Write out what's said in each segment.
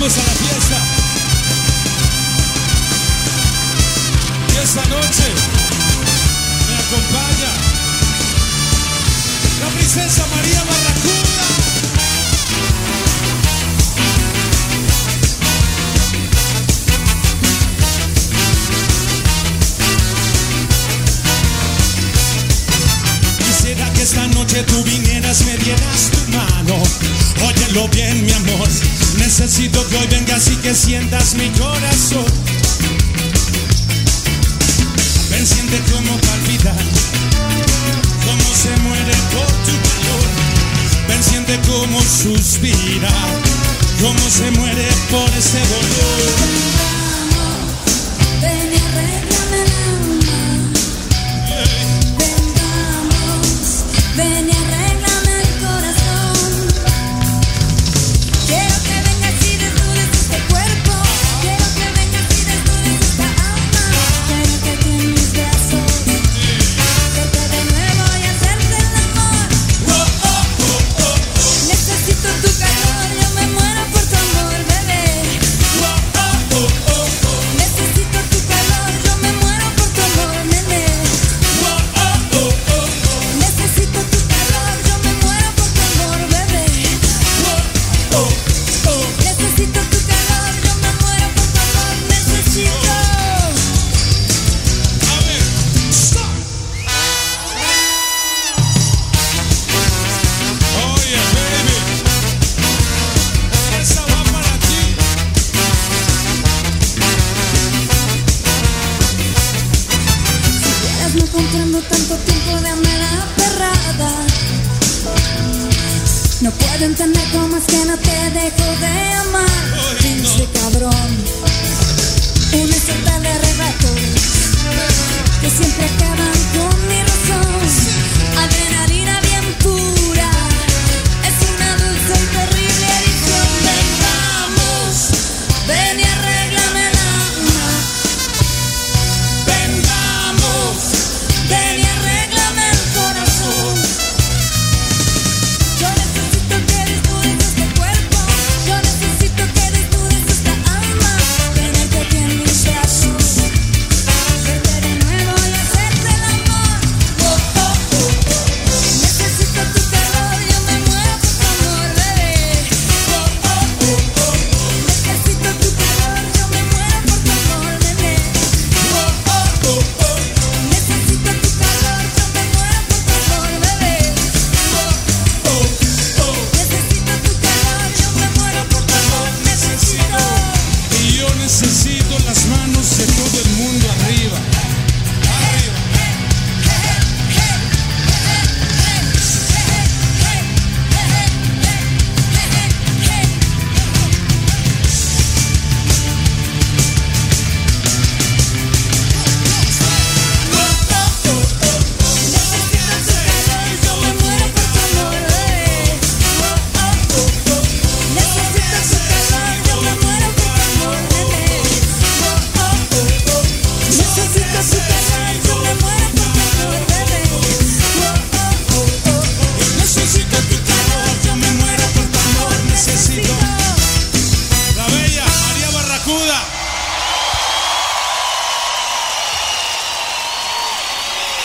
Vamos a la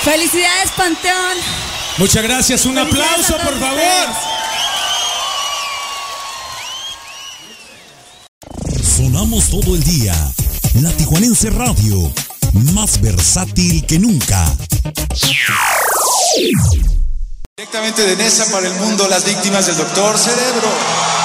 Felicidades, Panteón. Muchas gracias. Un aplauso, por favor. Sonamos todo el día. La Tijuanense Radio, más versátil que nunca. Directamente de Nesa para el mundo, las víctimas del doctor Cerebro.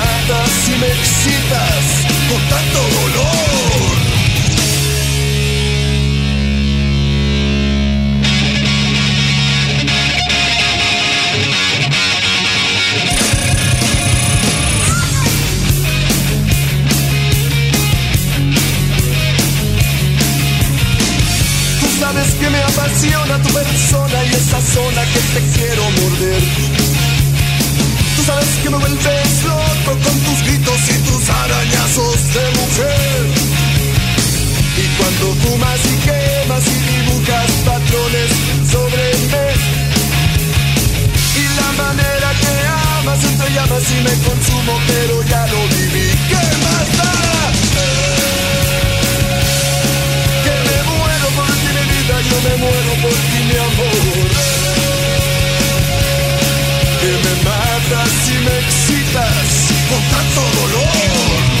y me excitas con tanto dolor. Tú sabes que me apasiona tu persona y esa zona que te quiero morder. Sabes que me vuelves loco con tus gritos y tus arañazos de mujer. Y cuando fumas y quemas y dibujas patrones sobre mí. Y la manera que amas entre llamas y me consumo, pero ya lo viví. ¿Qué más? Que me muero por ti mi vida, yo me muero por ti mi amor. Matas y me excitas con tanto dolor.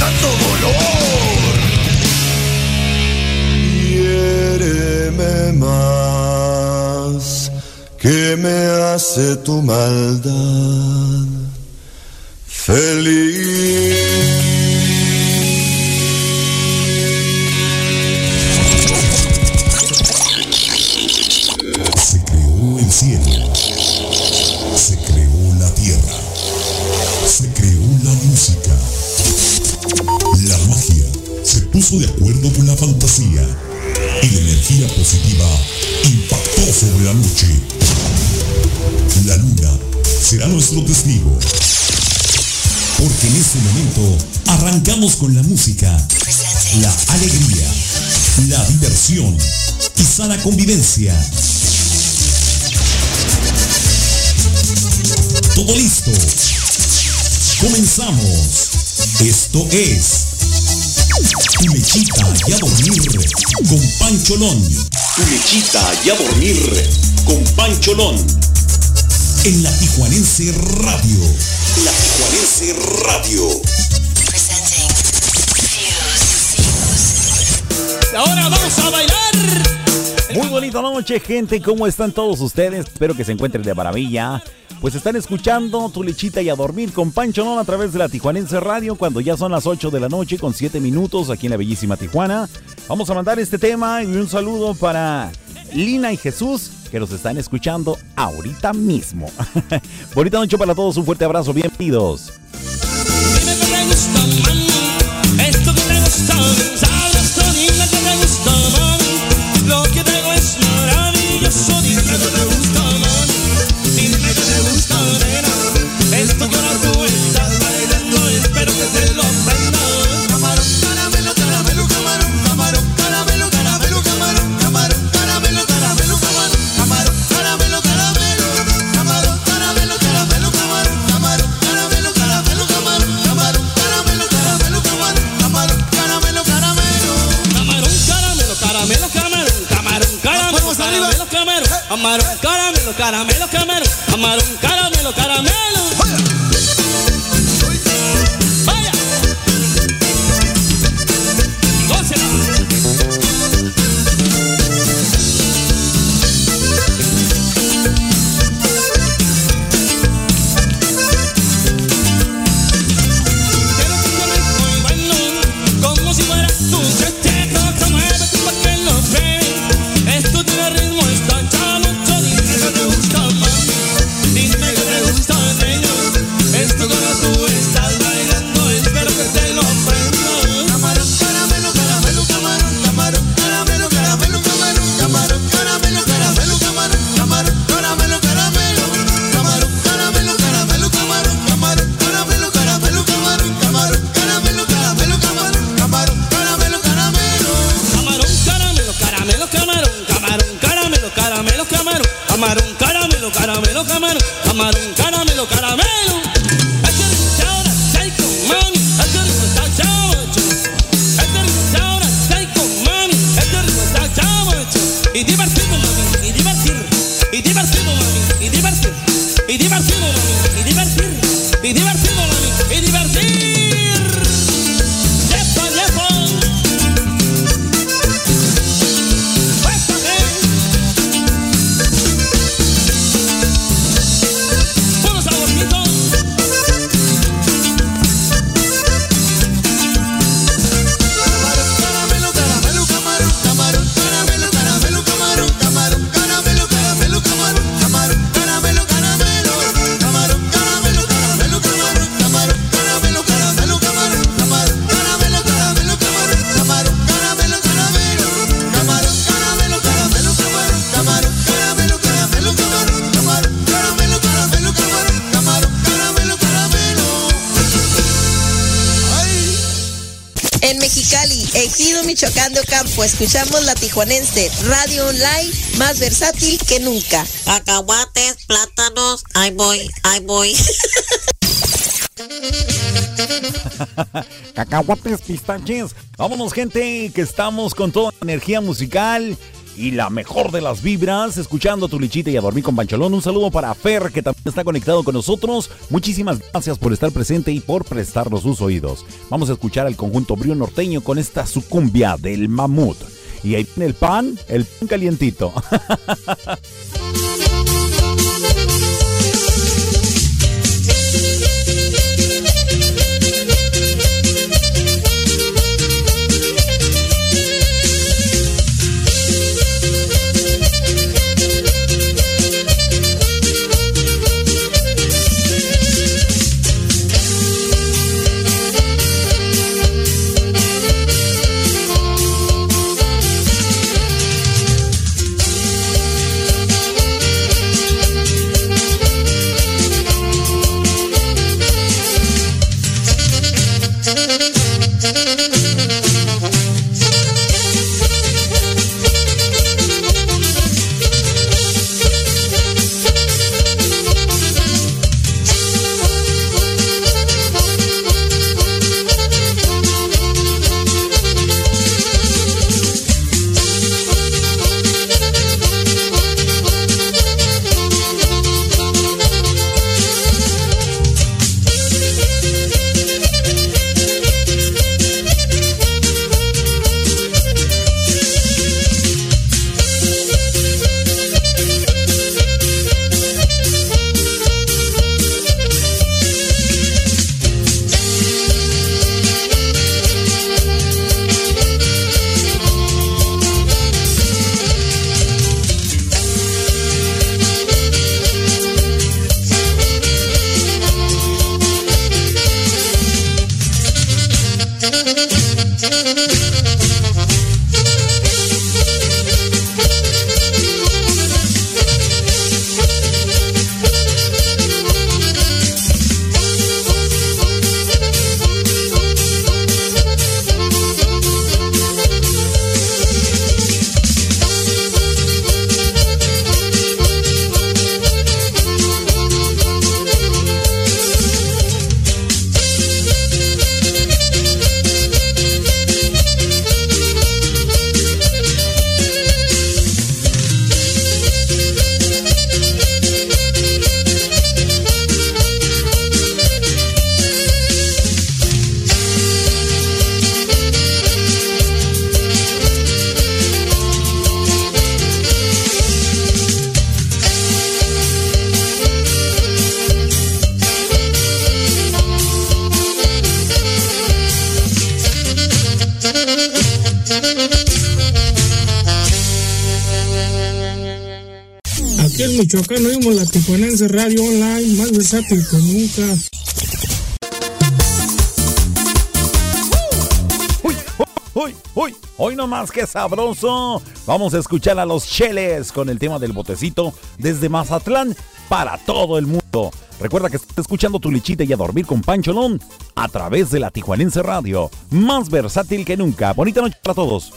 tanto dolor. Hiéreme más que me hace tu maldad Todo listo. Comenzamos. Esto es Tu lechita y a dormir con Pancholón. Tu lechita y a dormir con Pancholón. En la Tijuanense Radio. La Tijuanense Radio. Ahora vamos bonita noche, gente. ¿Cómo están todos ustedes? Espero que se encuentren de maravilla. Pues están escuchando Tu Lechita y a Dormir con Pancho Non a través de la Tijuanense Radio cuando ya son las 8 de la noche con 7 minutos aquí en la bellísima Tijuana. Vamos a mandar este tema y un saludo para Lina y Jesús que nos están escuchando ahorita mismo. Bonita noche para todos, un fuerte abrazo, bienvenidos. Dime Camarón, caramelo, caramelo, camarón. Camarón, caramelo, caramelo. Escuchamos la tijuanense, radio online más versátil que nunca. Acahuates, plátanos, ahí voy, ahí voy. Cacahuates, pistaches. Vámonos, gente, que estamos con toda la energía musical y la mejor de las vibras, escuchando a tu lichita y a dormir con Pancholón. Un saludo para Fer, que también está conectado con nosotros. Muchísimas gracias por estar presente y por prestarnos sus oídos. Vamos a escuchar al conjunto Brío Norteño con esta sucumbia del mamut. Y ahí viene el pan, el pan calientito. Radio Online, más versátil que nunca. Uy, uy, uy, hoy nomás que sabroso. Vamos a escuchar a los Cheles con el tema del botecito desde Mazatlán para todo el mundo. Recuerda que estás escuchando tu lichita y a dormir con Pancholón a través de la Tijuanense Radio, más versátil que nunca. Bonita noche para todos.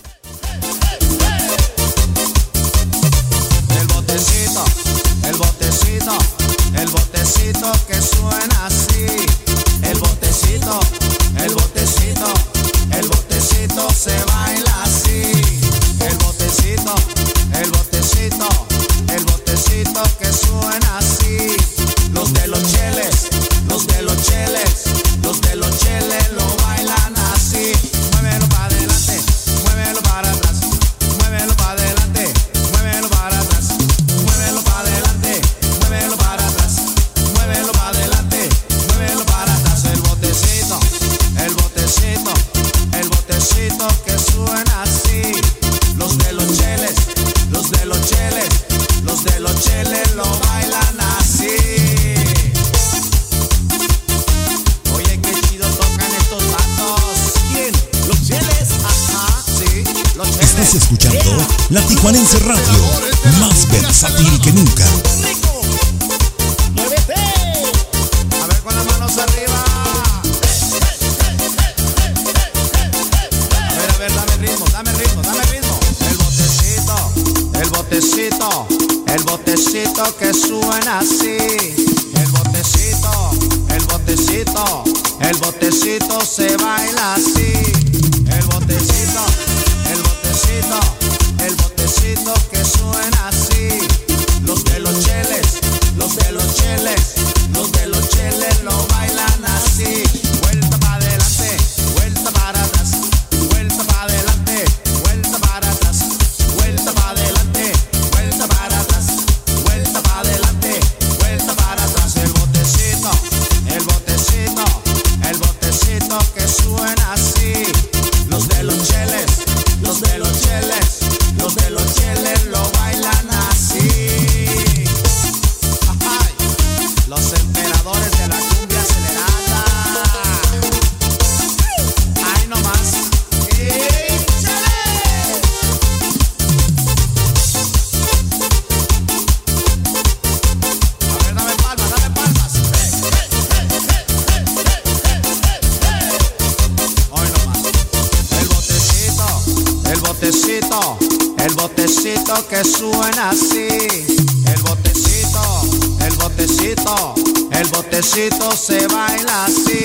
Botecito que suena así. El botecito, el botecito, el botecito se baila así.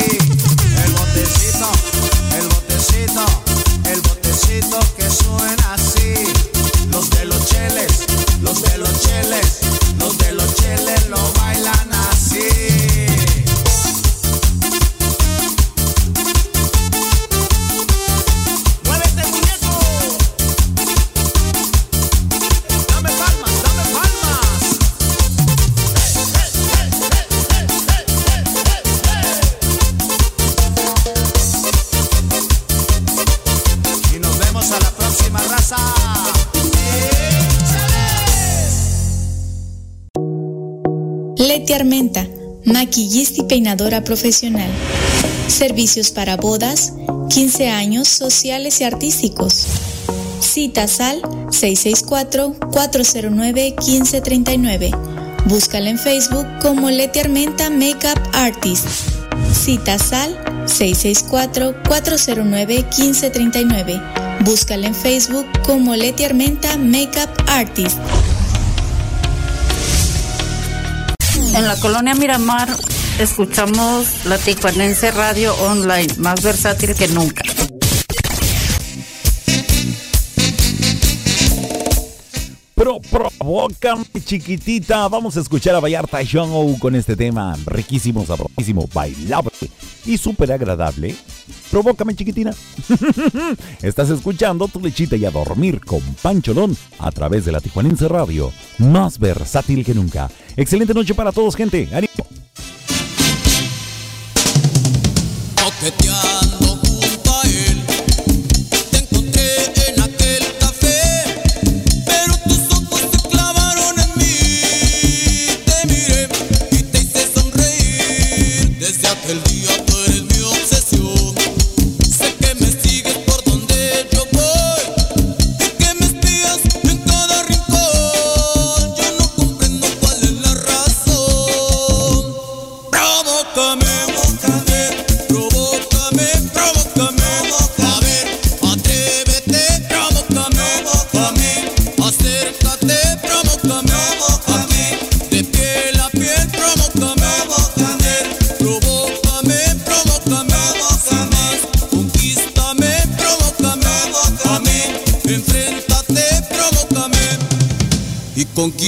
El botecito, el botecito, el botecito que suena así. Los de los cheles, los de los cheles, maquillista y peinadora profesional. Servicios para bodas, 15 años sociales y artísticos. Citas al 664-409-1539. Búscala en Facebook como Leti Armenta Makeup Artist. Citas al 664-409-1539. Búscala en Facebook como Leti Armenta Makeup Artist. En la colonia Miramar escuchamos la Tijuanense Radio Online, más versátil que nunca. Pro, provoca, chiquitita. Vamos a escuchar a Vallarta Show con este tema riquísimo, sabrosísimo, bailable y súper agradable. Provócame, chiquitina. Estás escuchando tu lechita y a dormir con Pancholón a través de la Tijuanense Radio, más versátil que nunca. Excelente noche para todos, gente.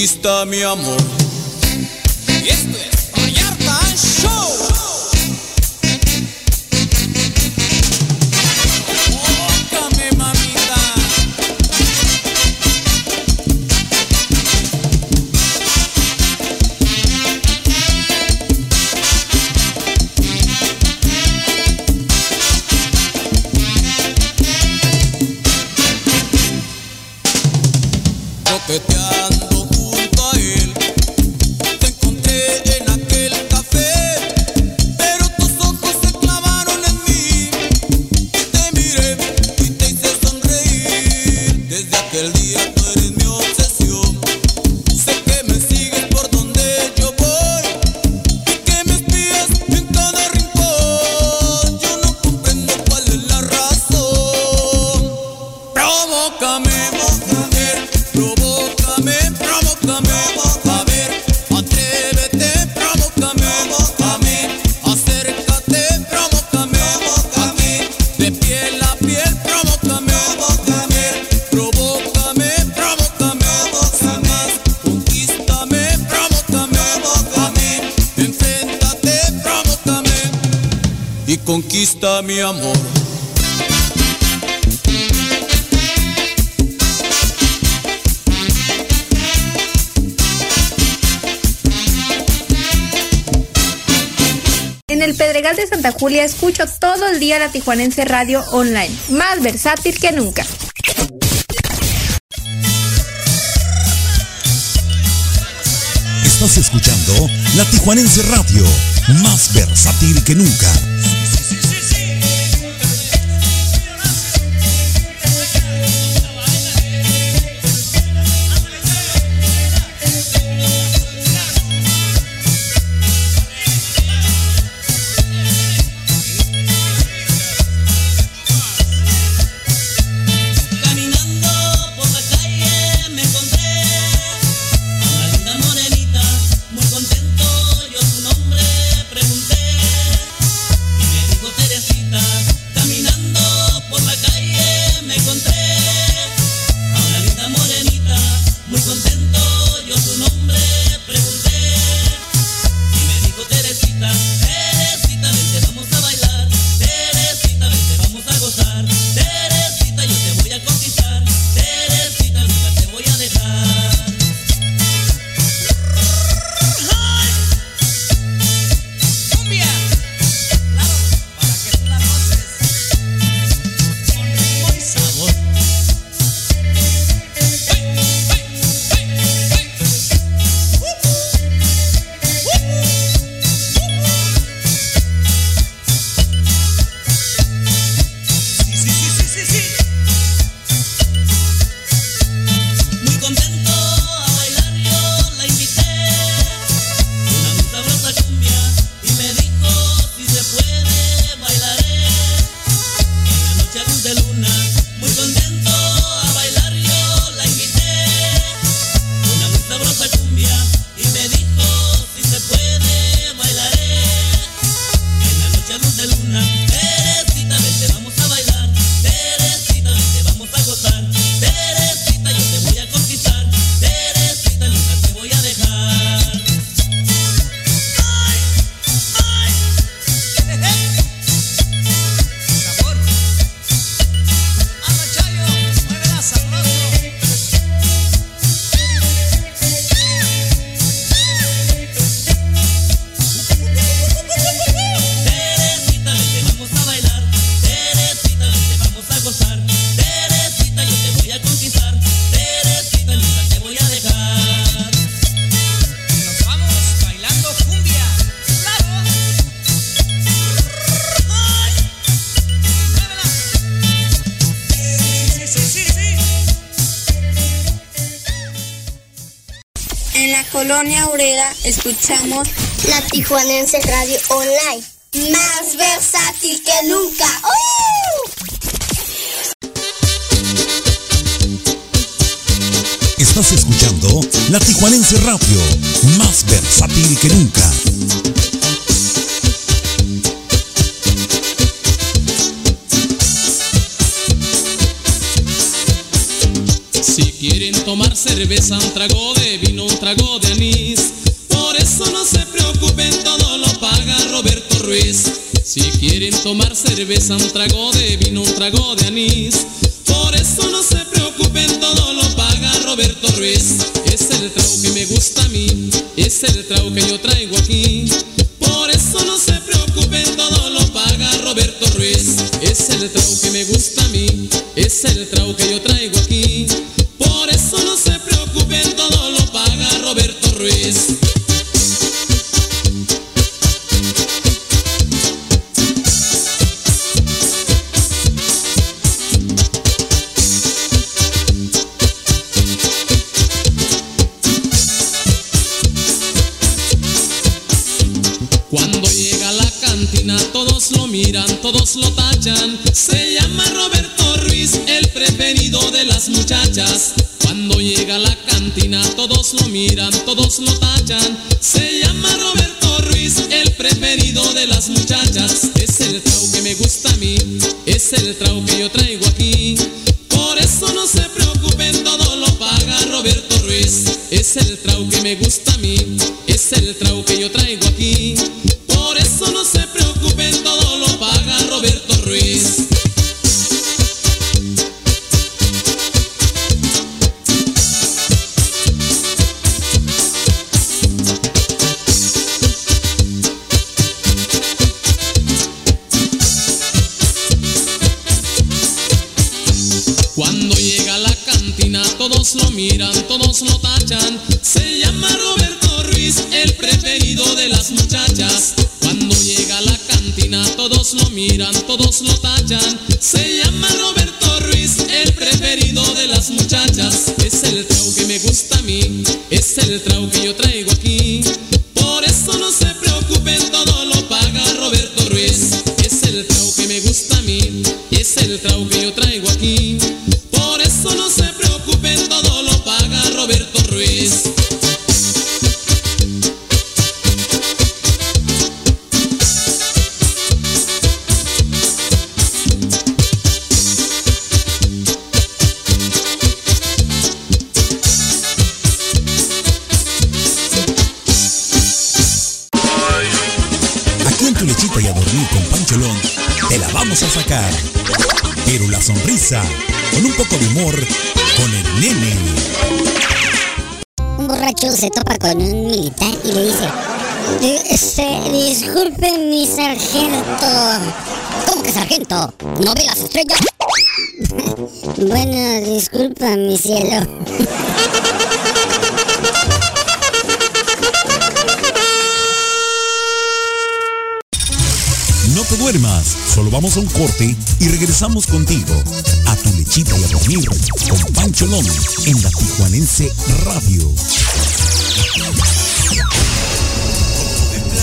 está mi amor. escucho todo el día la Tijuanense Radio Online, más versátil que nunca. Estás escuchando la Tijuanense Radio, más versátil que nunca. Tijuanense Radio Online. Más versátil que nunca. ¡Uh! Estás escuchando La Tijuanense Radio, más versátil que nunca. Si quieren tomar cerveza, un trago de vino, un trago de anís. Cerveza, un trago de vino, un trago de anís. Cuando llega a la cantina todos lo miran, todos lo tachan. Se llama Roberto Ruiz, el preferido de las muchachas. Cuando llega a la cantina todos lo miran, todos lo tachan. Se llama Roberto Ruiz, el preferido de las muchachas. Es el trago que me gusta a mí, es el trago que yo traigo sargento. ¿Cómo que sargento? ¿No ve las estrellas? bueno, disculpa mi cielo. No te duermas, solo vamos a un corte y regresamos contigo a tu lechita y a dormir con Pancholón en la Tijuanense Radio.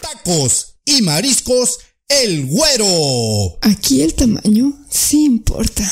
Tacos y mariscos, el güero. Aquí el tamaño sí importa.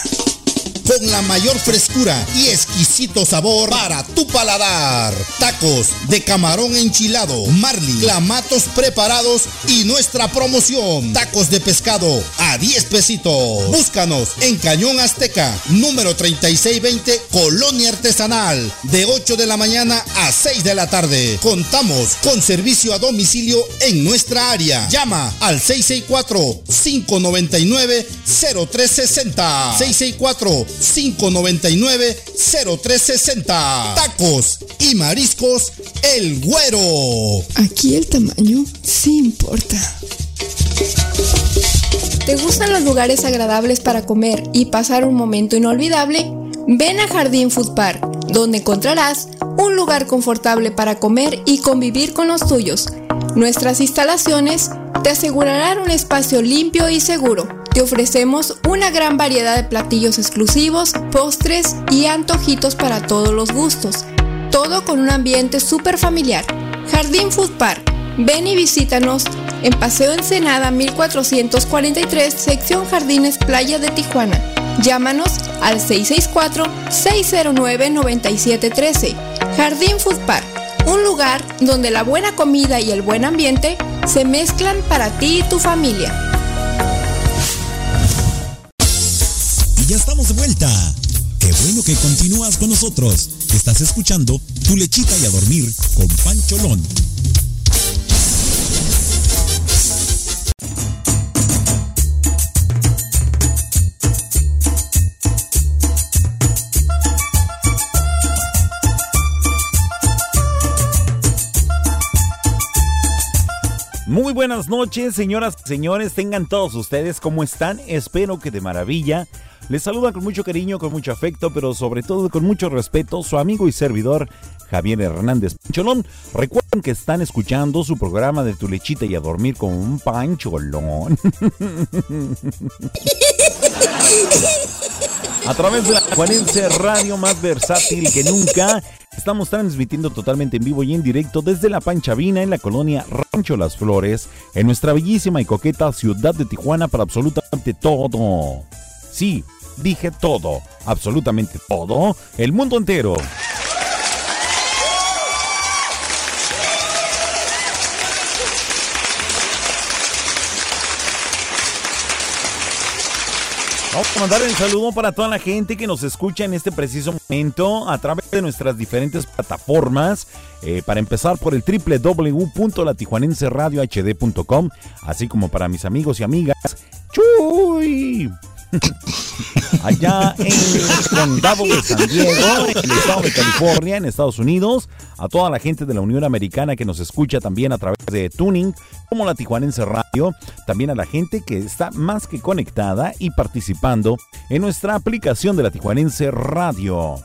Con la mayor frescura y exquisito sabor para tu paladar. Tacos de camarón enchilado, marlin, clamatos preparados y nuestra promoción. Tacos de pescado a 10 pesitos. Búscanos en Cañón Azteca, número 3620, Colonia Artesanal, de 8 de la mañana a 6 de la tarde. Contamos con servicio a domicilio en nuestra área. Llama al 664-599-0360. 664-599-0360. Tacos y mariscos, el güero. Aquí el tamaño sí importa. ¿Te gustan los lugares agradables para comer y pasar un momento inolvidable? Ven a Jardín Food Park, donde encontrarás un lugar confortable para comer y convivir con los tuyos. Nuestras instalaciones te asegurarán un espacio limpio y seguro. Te ofrecemos una gran variedad de platillos exclusivos, postres y antojitos para todos los gustos. Todo con un ambiente súper familiar. Jardín Food Park. Ven y visítanos en Paseo Ensenada 1443, sección Jardines Playa de Tijuana. Llámanos al 664-609-9713. Jardín Food Park, un lugar donde la buena comida y el buen ambiente se mezclan para ti y tu familia. Ya estamos de vuelta. Qué bueno que continúas con nosotros. Estás escuchando Tu lechita y a dormir con Pancholón. Muy buenas noches, señoras y señores. Tengan todos ustedes cómo están. Espero que de maravilla. Les saluda con mucho cariño, con mucho afecto, pero sobre todo con mucho respeto su amigo y servidor Javier Hernández Pancholón. Recuerden que están escuchando su programa de Tu lechita y a dormir con un pancholón. A través de la Juanense Radio más versátil que nunca, estamos transmitiendo totalmente en vivo y en directo desde la Panchavina en la colonia Rancho Las Flores, en nuestra bellísima y coqueta ciudad de Tijuana para absolutamente todo. Sí, dije todo, absolutamente todo, el mundo entero. Vamos a mandar un saludo para toda la gente que nos escucha en este preciso momento a través de nuestras diferentes plataformas. Eh, para empezar por el www.latijuanenseradiohd.com, así como para mis amigos y amigas. ¡Chuy! Allá en el condado de San Diego, en el estado de California, en Estados Unidos, a toda la gente de la Unión Americana que nos escucha también a través de Tuning, como la Tijuanense Radio, también a la gente que está más que conectada y participando en nuestra aplicación de la Tijuanense Radio.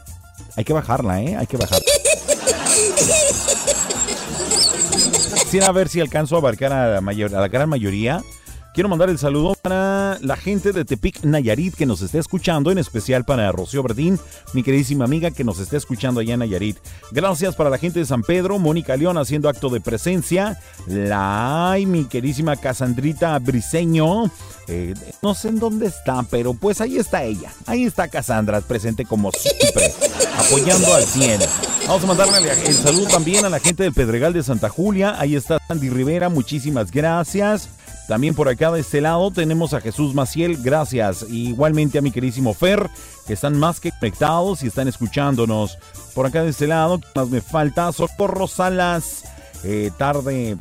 Hay que bajarla, ¿eh? Hay que bajarla. Quisiera ver si alcanzo a abarcar a la, mayor, a la gran mayoría. Quiero mandar el saludo para la gente de Tepic Nayarit que nos está escuchando, en especial para Rocío Verdín, mi queridísima amiga que nos está escuchando allá en Nayarit. Gracias para la gente de San Pedro, Mónica León haciendo acto de presencia, la ay, mi queridísima Casandrita Briseño, eh, no sé en dónde está, pero pues ahí está ella, ahí está Casandra, presente como siempre, apoyando al 100. Vamos a mandarle el saludo también a la gente del Pedregal de Santa Julia, ahí está Sandy Rivera, muchísimas gracias. También por acá de este lado tenemos a Jesús Maciel, gracias. Igualmente a mi queridísimo Fer, que están más que conectados y están escuchándonos. Por acá de este lado, ¿qué más me falta? Socorro Salas, eh, tarde, eh,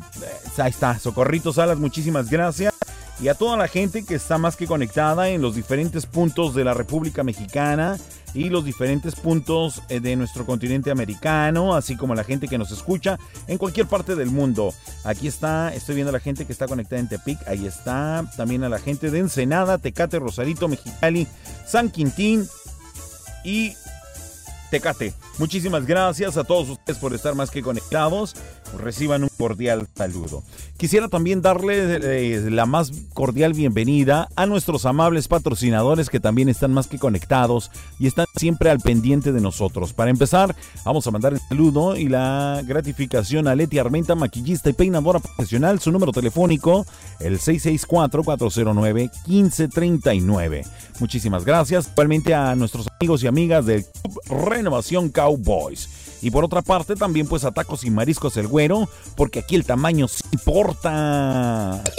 ahí está, Socorrito Salas, muchísimas gracias. Y a toda la gente que está más que conectada en los diferentes puntos de la República Mexicana y los diferentes puntos eh, de nuestro continente americano, así como la gente que nos escucha en cualquier parte del mundo. Aquí está, estoy viendo a la gente que está conectada en Tepic, ahí está, también a la gente de Ensenada, Tecate, Rosarito, Mexicali, San Quintín y Tecate. Muchísimas gracias a todos ustedes por estar más que conectados. Reciban un cordial saludo. Quisiera también darle eh, la más cordial bienvenida a nuestros amables patrocinadores que también están más que conectados y están siempre al pendiente de nosotros. Para empezar, vamos a mandar el saludo y la gratificación a Leti Armenta, maquillista y peinadora profesional. Su número telefónico, el 664-409-1539. Muchísimas gracias. Igualmente a nuestros amigos y amigas del Club Renovación Cowboys. Y por otra parte, también pues a tacos y mariscos el güero, porque aquí el tamaño sí importa.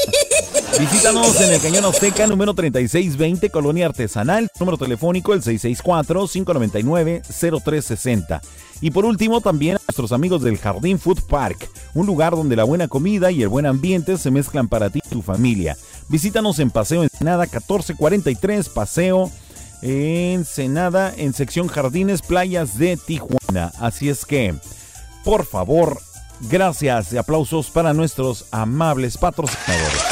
Visítanos en el Cañón Azteca, número 3620, Colonia Artesanal, número telefónico el 664-599-0360. Y por último, también a nuestros amigos del Jardín Food Park, un lugar donde la buena comida y el buen ambiente se mezclan para ti y tu familia. Visítanos en Paseo Ensenada 1443, Paseo Ensenada, en sección Jardines Playas de Tijuana. Así es que, por favor, gracias y aplausos para nuestros amables patrocinadores.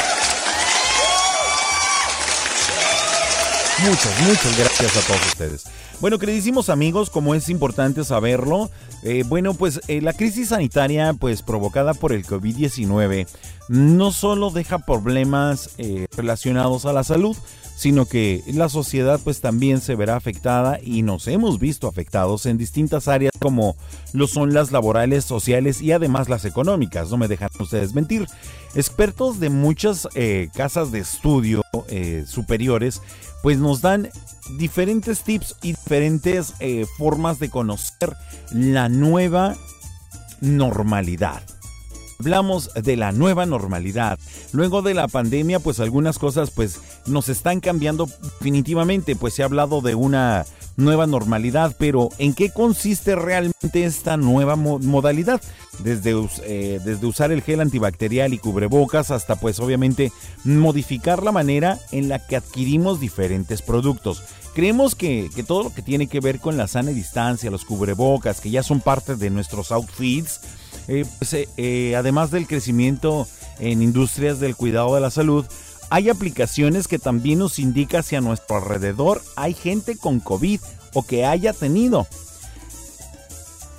Muchas, muchas gracias a todos ustedes. Bueno, queridísimos amigos, como es importante saberlo, eh, bueno, pues eh, la crisis sanitaria, pues provocada por el COVID-19, no solo deja problemas eh, relacionados a la salud, sino que la sociedad pues también se verá afectada y nos hemos visto afectados en distintas áreas como lo son las laborales, sociales y además las económicas, no me dejan ustedes mentir. Expertos de muchas eh, casas de estudio eh, superiores pues nos dan diferentes tips y diferentes eh, formas de conocer la nueva normalidad. Hablamos de la nueva normalidad. Luego de la pandemia, pues algunas cosas pues nos están cambiando definitivamente, pues se ha hablado de una nueva normalidad, pero ¿en qué consiste realmente esta nueva mo- modalidad? Desde, eh, desde usar el gel antibacterial y cubrebocas hasta pues obviamente modificar la manera en la que adquirimos diferentes productos. Creemos que, que todo lo que tiene que ver con la sana distancia, los cubrebocas, que ya son parte de nuestros outfits, eh, pues, además del crecimiento en industrias del cuidado de la salud, hay aplicaciones que también nos indica si a nuestro alrededor hay gente con COVID o que haya tenido.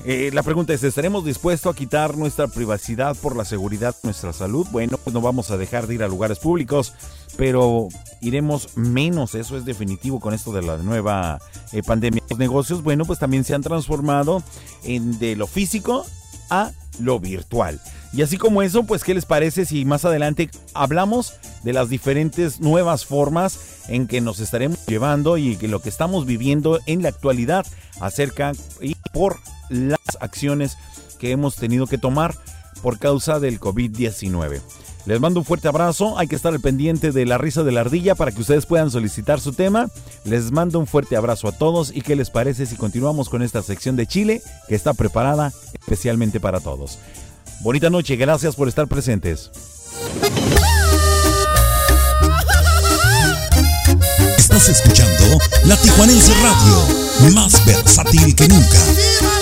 Eh, la pregunta es, ¿estaremos dispuestos a quitar nuestra privacidad por la seguridad nuestra salud? Bueno, pues no vamos a dejar de ir a lugares públicos, pero iremos menos, eso es definitivo con esto de la nueva eh, pandemia. Los negocios, bueno, pues también se han transformado en de lo físico a lo virtual. Y así como eso, pues ¿qué les parece si más adelante hablamos de las diferentes nuevas formas en que nos estaremos llevando y que lo que estamos viviendo en la actualidad acerca y por las acciones que hemos tenido que tomar por causa del COVID-19. Les mando un fuerte abrazo, hay que estar al pendiente de la risa de la ardilla para que ustedes puedan solicitar su tema. Les mando un fuerte abrazo a todos y qué les parece si continuamos con esta sección de Chile que está preparada especialmente para todos. Bonita noche, gracias por estar presentes. Estás escuchando La Tijuanense Radio, más versátil que nunca.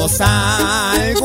Cuando salgo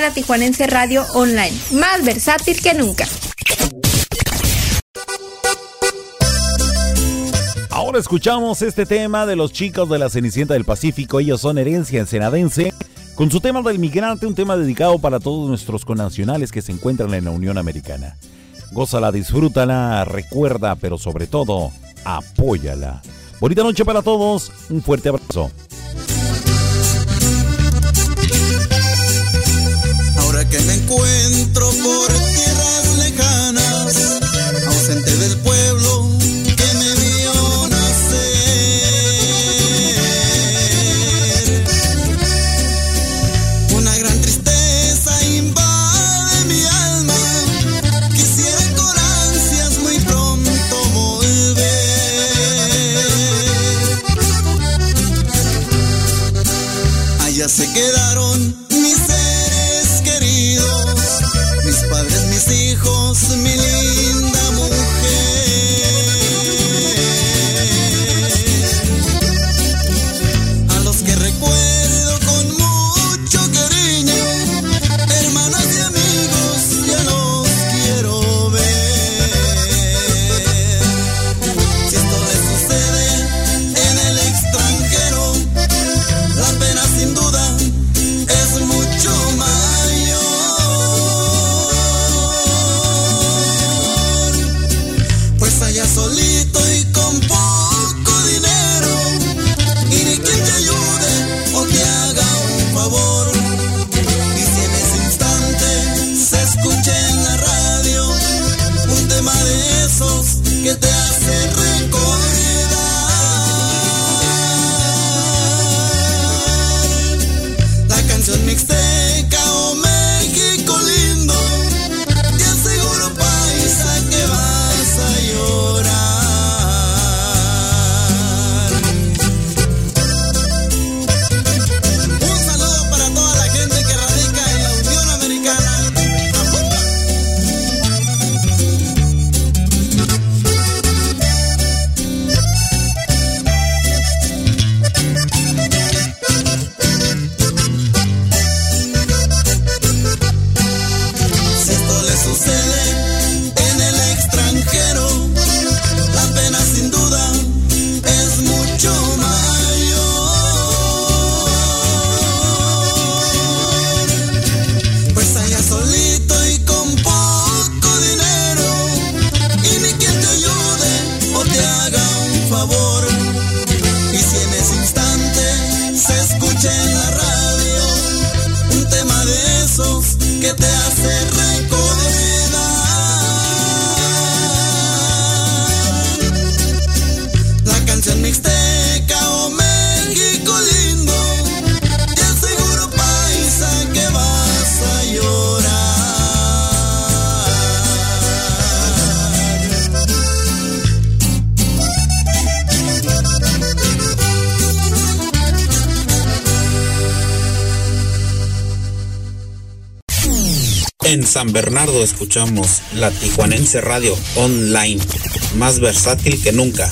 la Tijuanense Radio Online, más versátil que nunca. Ahora escuchamos este tema de los chicos de la Cenicienta del Pacífico, ellos son herencia ensenadense, con su tema del migrante, un tema dedicado para todos nuestros connacionales que se encuentran en la Unión Americana. Gózala, disfrútala, recuerda, pero sobre todo, apóyala. Bonita noche para todos, un fuerte abrazo. encuentro por tierras lejanas. San Bernardo escuchamos la Tijuanense Radio Online, más versátil que nunca.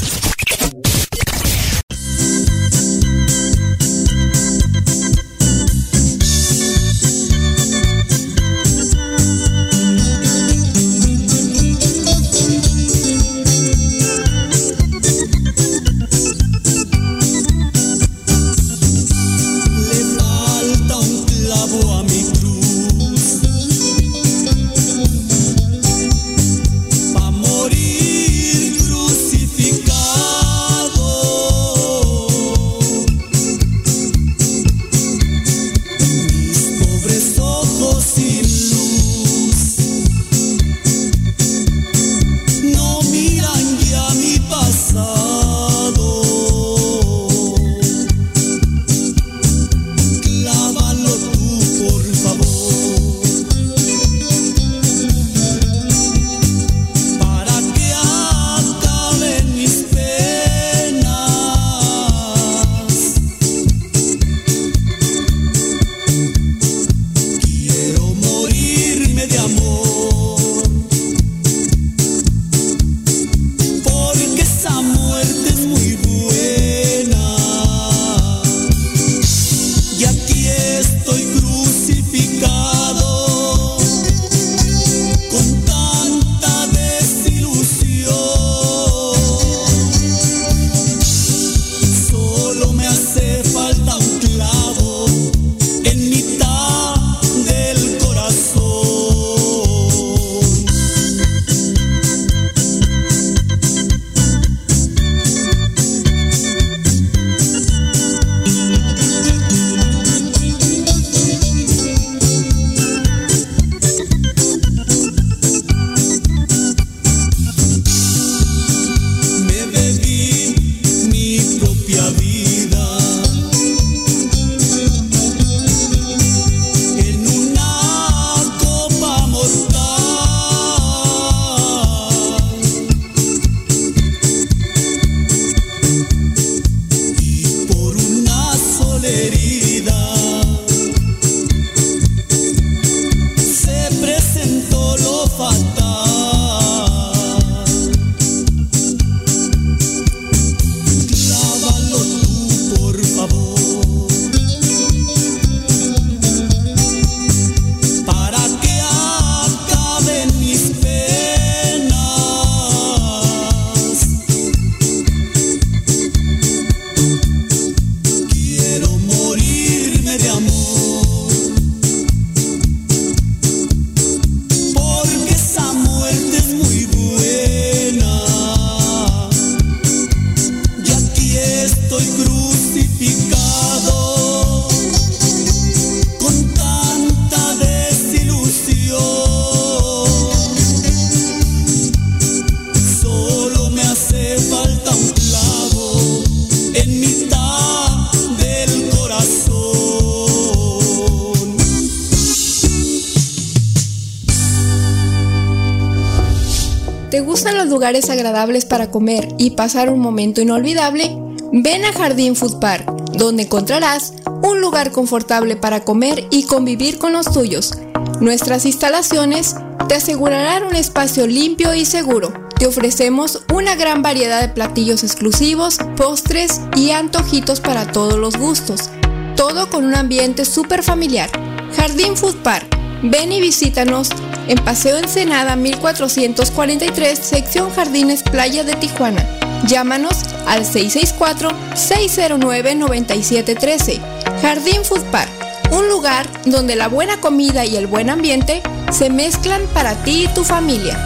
Lugares agradables para comer y pasar un momento inolvidable? Ven a Jardín Food Park, donde encontrarás un lugar confortable para comer y convivir con los tuyos. Nuestras instalaciones te asegurarán un espacio limpio y seguro. Te ofrecemos una gran variedad de platillos exclusivos, postres y antojitos para todos los gustos. Todo con un ambiente súper familiar. Jardín Food Park. Ven y visítanos en Paseo Ensenada 1443, sección Jardines Playa de Tijuana. Llámanos al 664-609-9713. Jardín Food Park, un lugar donde la buena comida y el buen ambiente se mezclan para ti y tu familia.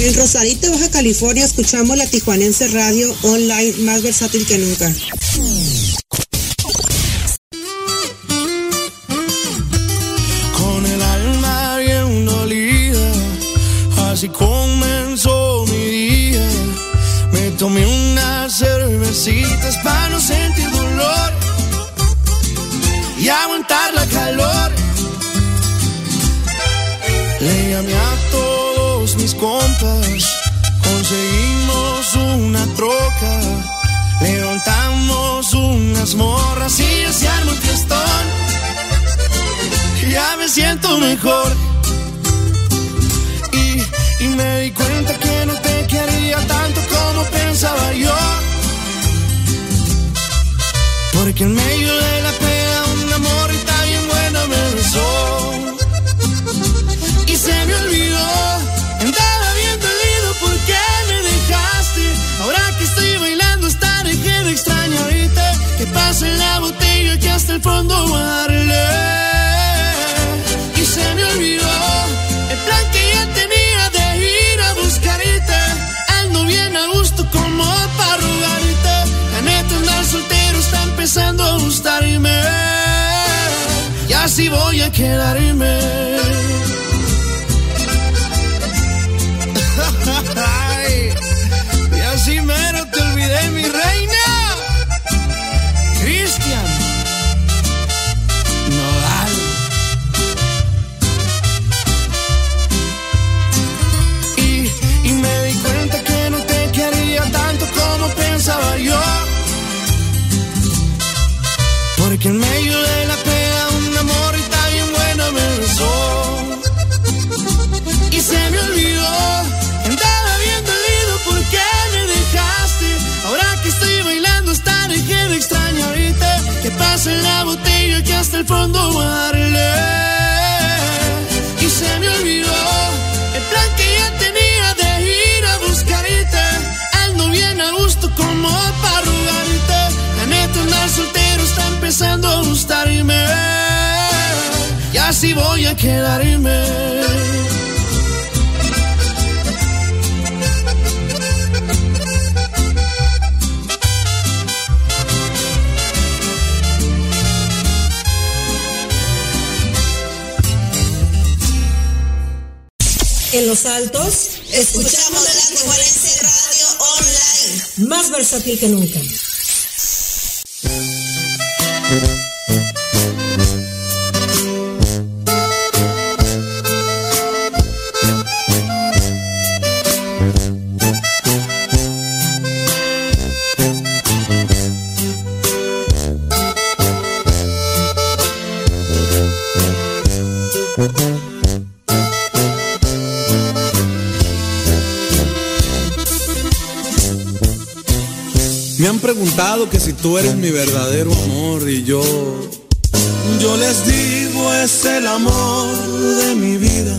En Rosarito, Baja California, escuchamos la Tijuanense Radio online más versátil que nunca. Y, y me di cuenta que no te quería tanto como pensaba yo. Porque en medio de la pena una morrita bien buena me besó y se me olvidó. Andaba bien dolido porque me dejaste. Ahora que estoy bailando hasta dejé de extrañarte. Que pase la botella que hasta el fondo voy quedarme. Hasta el fondo darle. Y se me olvidó el plan que ya tenía de ir a buscarte. Ando bien a gusto como para rogarte. La neta andar soltero está empezando a gustarme. Y así voy a quedarme. Los altos, escuchamos la Tijuanense Radio Online. Más versátil que nunca. Que si tú eres mi verdadero amor y yo, yo les digo es el amor de mi vida.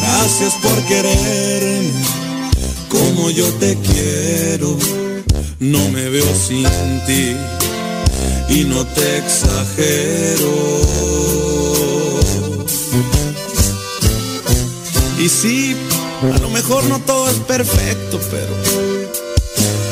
Gracias por quererme como yo te quiero. No me veo sin ti y no te exagero. Y sí, a lo mejor no todo es perfecto, pero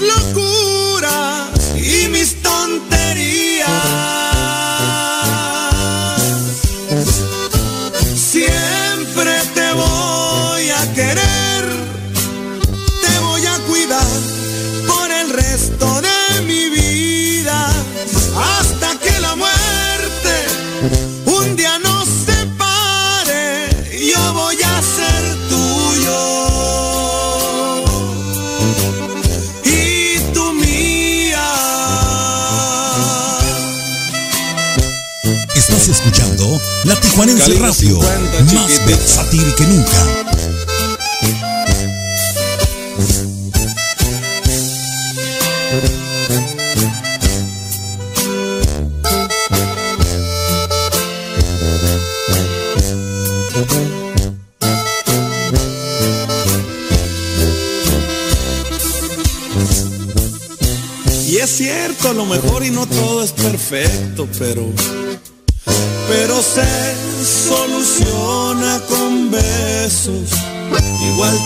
Con mis Tijuanense Radio, 50, más versátil que nunca. Y es cierto, a lo mejor y no todo es perfecto, pero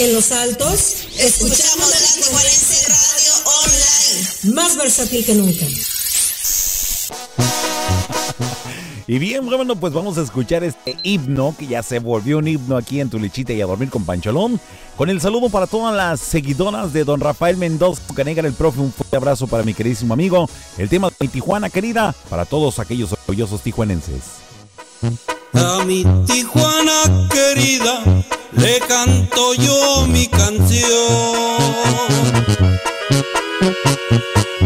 En Los Altos, escuchamos la Tijuanense Radio Online. Más versátil que nunca. Y bien, bueno, pues vamos a escuchar este himno que ya se volvió un himno aquí en Tu Lechita y a dormir con Pancholón. Con el saludo para todas las seguidoras de Don Rafael Mendoza Canegra, el profe. Un fuerte abrazo para mi queridísimo amigo. El tema de mi Tijuana querida, para todos aquellos orgullosos tijuanenses. A mi Tijuana querida le canto yo mi canción.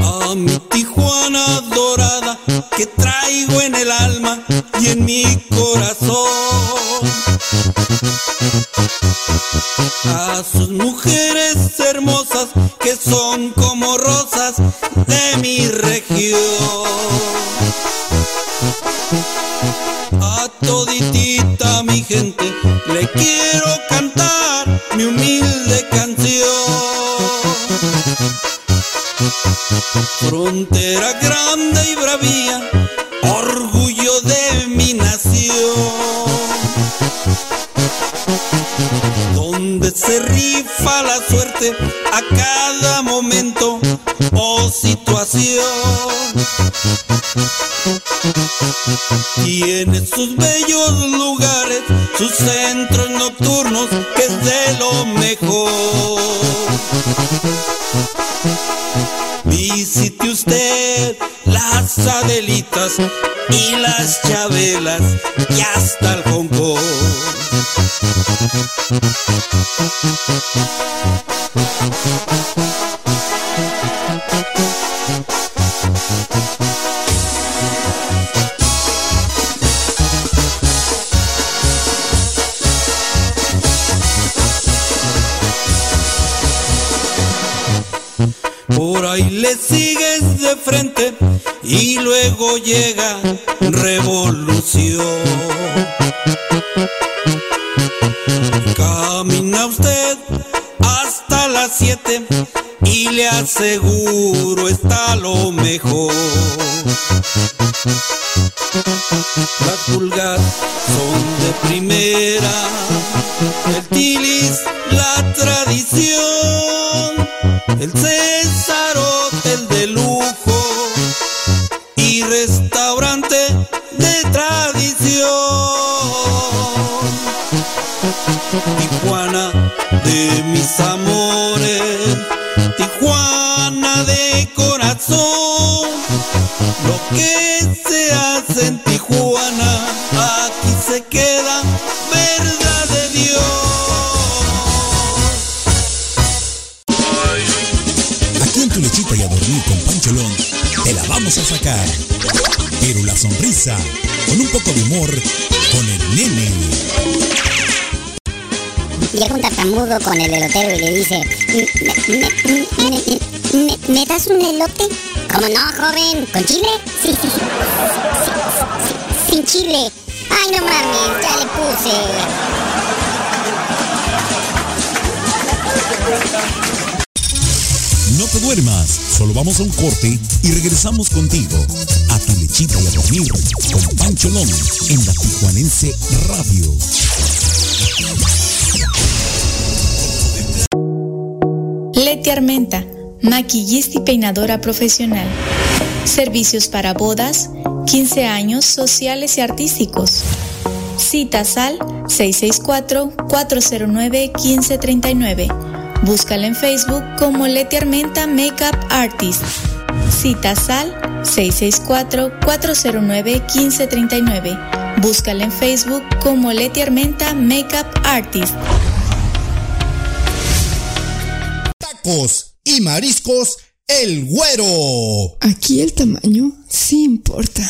A mi Tijuana dorada que traigo en el alma y en mi corazón. A sus mujeres hermosas que son como rosas de mi región. A toditita mi gente le quiero cantar mi humilde canción. Frontera grande y bravía, orgullo de mi nación. Se rifa la suerte a cada momento o situación. Tiene sus bellos lugares, sus centros nocturnos, que es de lo mejor. Visite usted las Adelitas y las Chabelas y hasta el Hong. Por ahí le sigues de frente y luego llega revolución. Camina usted hasta las 7 y le aseguro está lo mejor. Las pulgas son de primera, el tilis la tradición, el César Hotel de lujo y restaurante de tradición. Tijuana de mis amores, Tijuana de corazón, lo que se hace en Tijuana a sacar. Pero la sonrisa, con un poco de humor, con el nene. Llega un tartamudo con el elotero y le dice, ¿me, me- das un elote? ¿Cómo no, joven? ¿Con chile? Sí, sí, Sin chile. Ay, no mames, ya le puse. No te duermas, solo vamos a un corte y regresamos contigo a tu lechita y a dormir con Pancholón en la Tijuanense Radio. Leti Armenta, maquillista y peinadora profesional. Servicios para bodas, 15 años sociales y artísticos. Citas al 664-409-1539. Búscala en Facebook como Leti Armenta Makeup Artist. Citas al 664-409-1539. Búscala en Facebook como Leti Armenta Makeup Artist. Tacos y mariscos, el güero. Aquí el tamaño sí importa.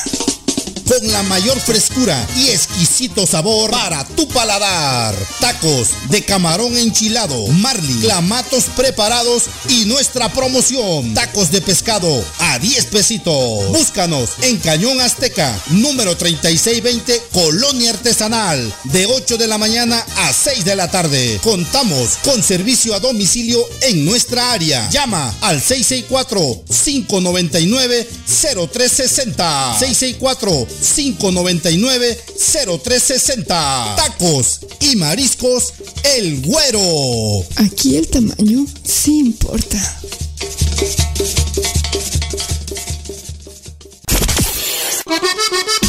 Con la mayor frescura y exquisito sabor para tu paladar. Tacos de camarón enchilado, marlin, clamatos preparados y nuestra promoción. Tacos de pescado a 10 pesitos. Búscanos en Cañón Azteca, número 3620, Colonia Artesanal, de 8 de la mañana a 6 de la tarde. Contamos con servicio a domicilio en nuestra área. Llama al 664-599-0360. 664-599-0360. Tacos y mariscos, el güero. Aquí el tamaño sí importa.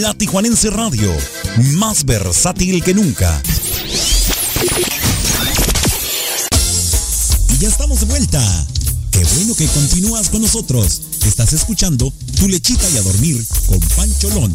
La Tijuanense Radio, más versátil que nunca. Y ya estamos de vuelta. Qué bueno que continúas con nosotros. Estás escuchando Tu Lechita y a Dormir con Pancholón.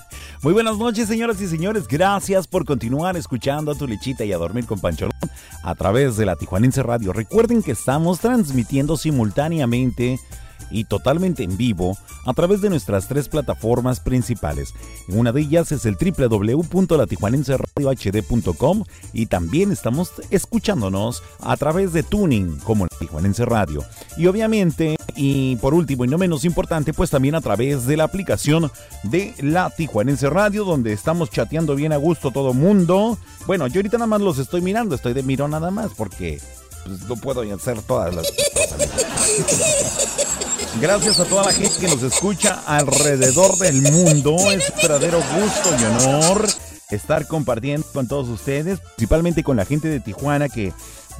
Muy buenas noches, señoras y señores. Gracias por continuar escuchando a tu lechita y a dormir con Pancholón a través de la Tijuanense Radio. Recuerden que estamos transmitiendo simultáneamente y totalmente en vivo a través de nuestras tres plataformas principales. Una de ellas es el www.latijuanenseradiohd.com y también estamos escuchándonos a través de Tuning como la Tijuanense Radio. Y obviamente, y por último y no menos importante, pues también a través de la aplicación de la Tijuanense Radio donde estamos chateando bien a gusto todo mundo. Bueno, yo ahorita nada más los estoy mirando, estoy de miro nada más porque pues, no puedo hacer todas las. Gracias a toda la gente que nos escucha alrededor del mundo. Es un verdadero gusto y honor estar compartiendo con todos ustedes, principalmente con la gente de Tijuana que,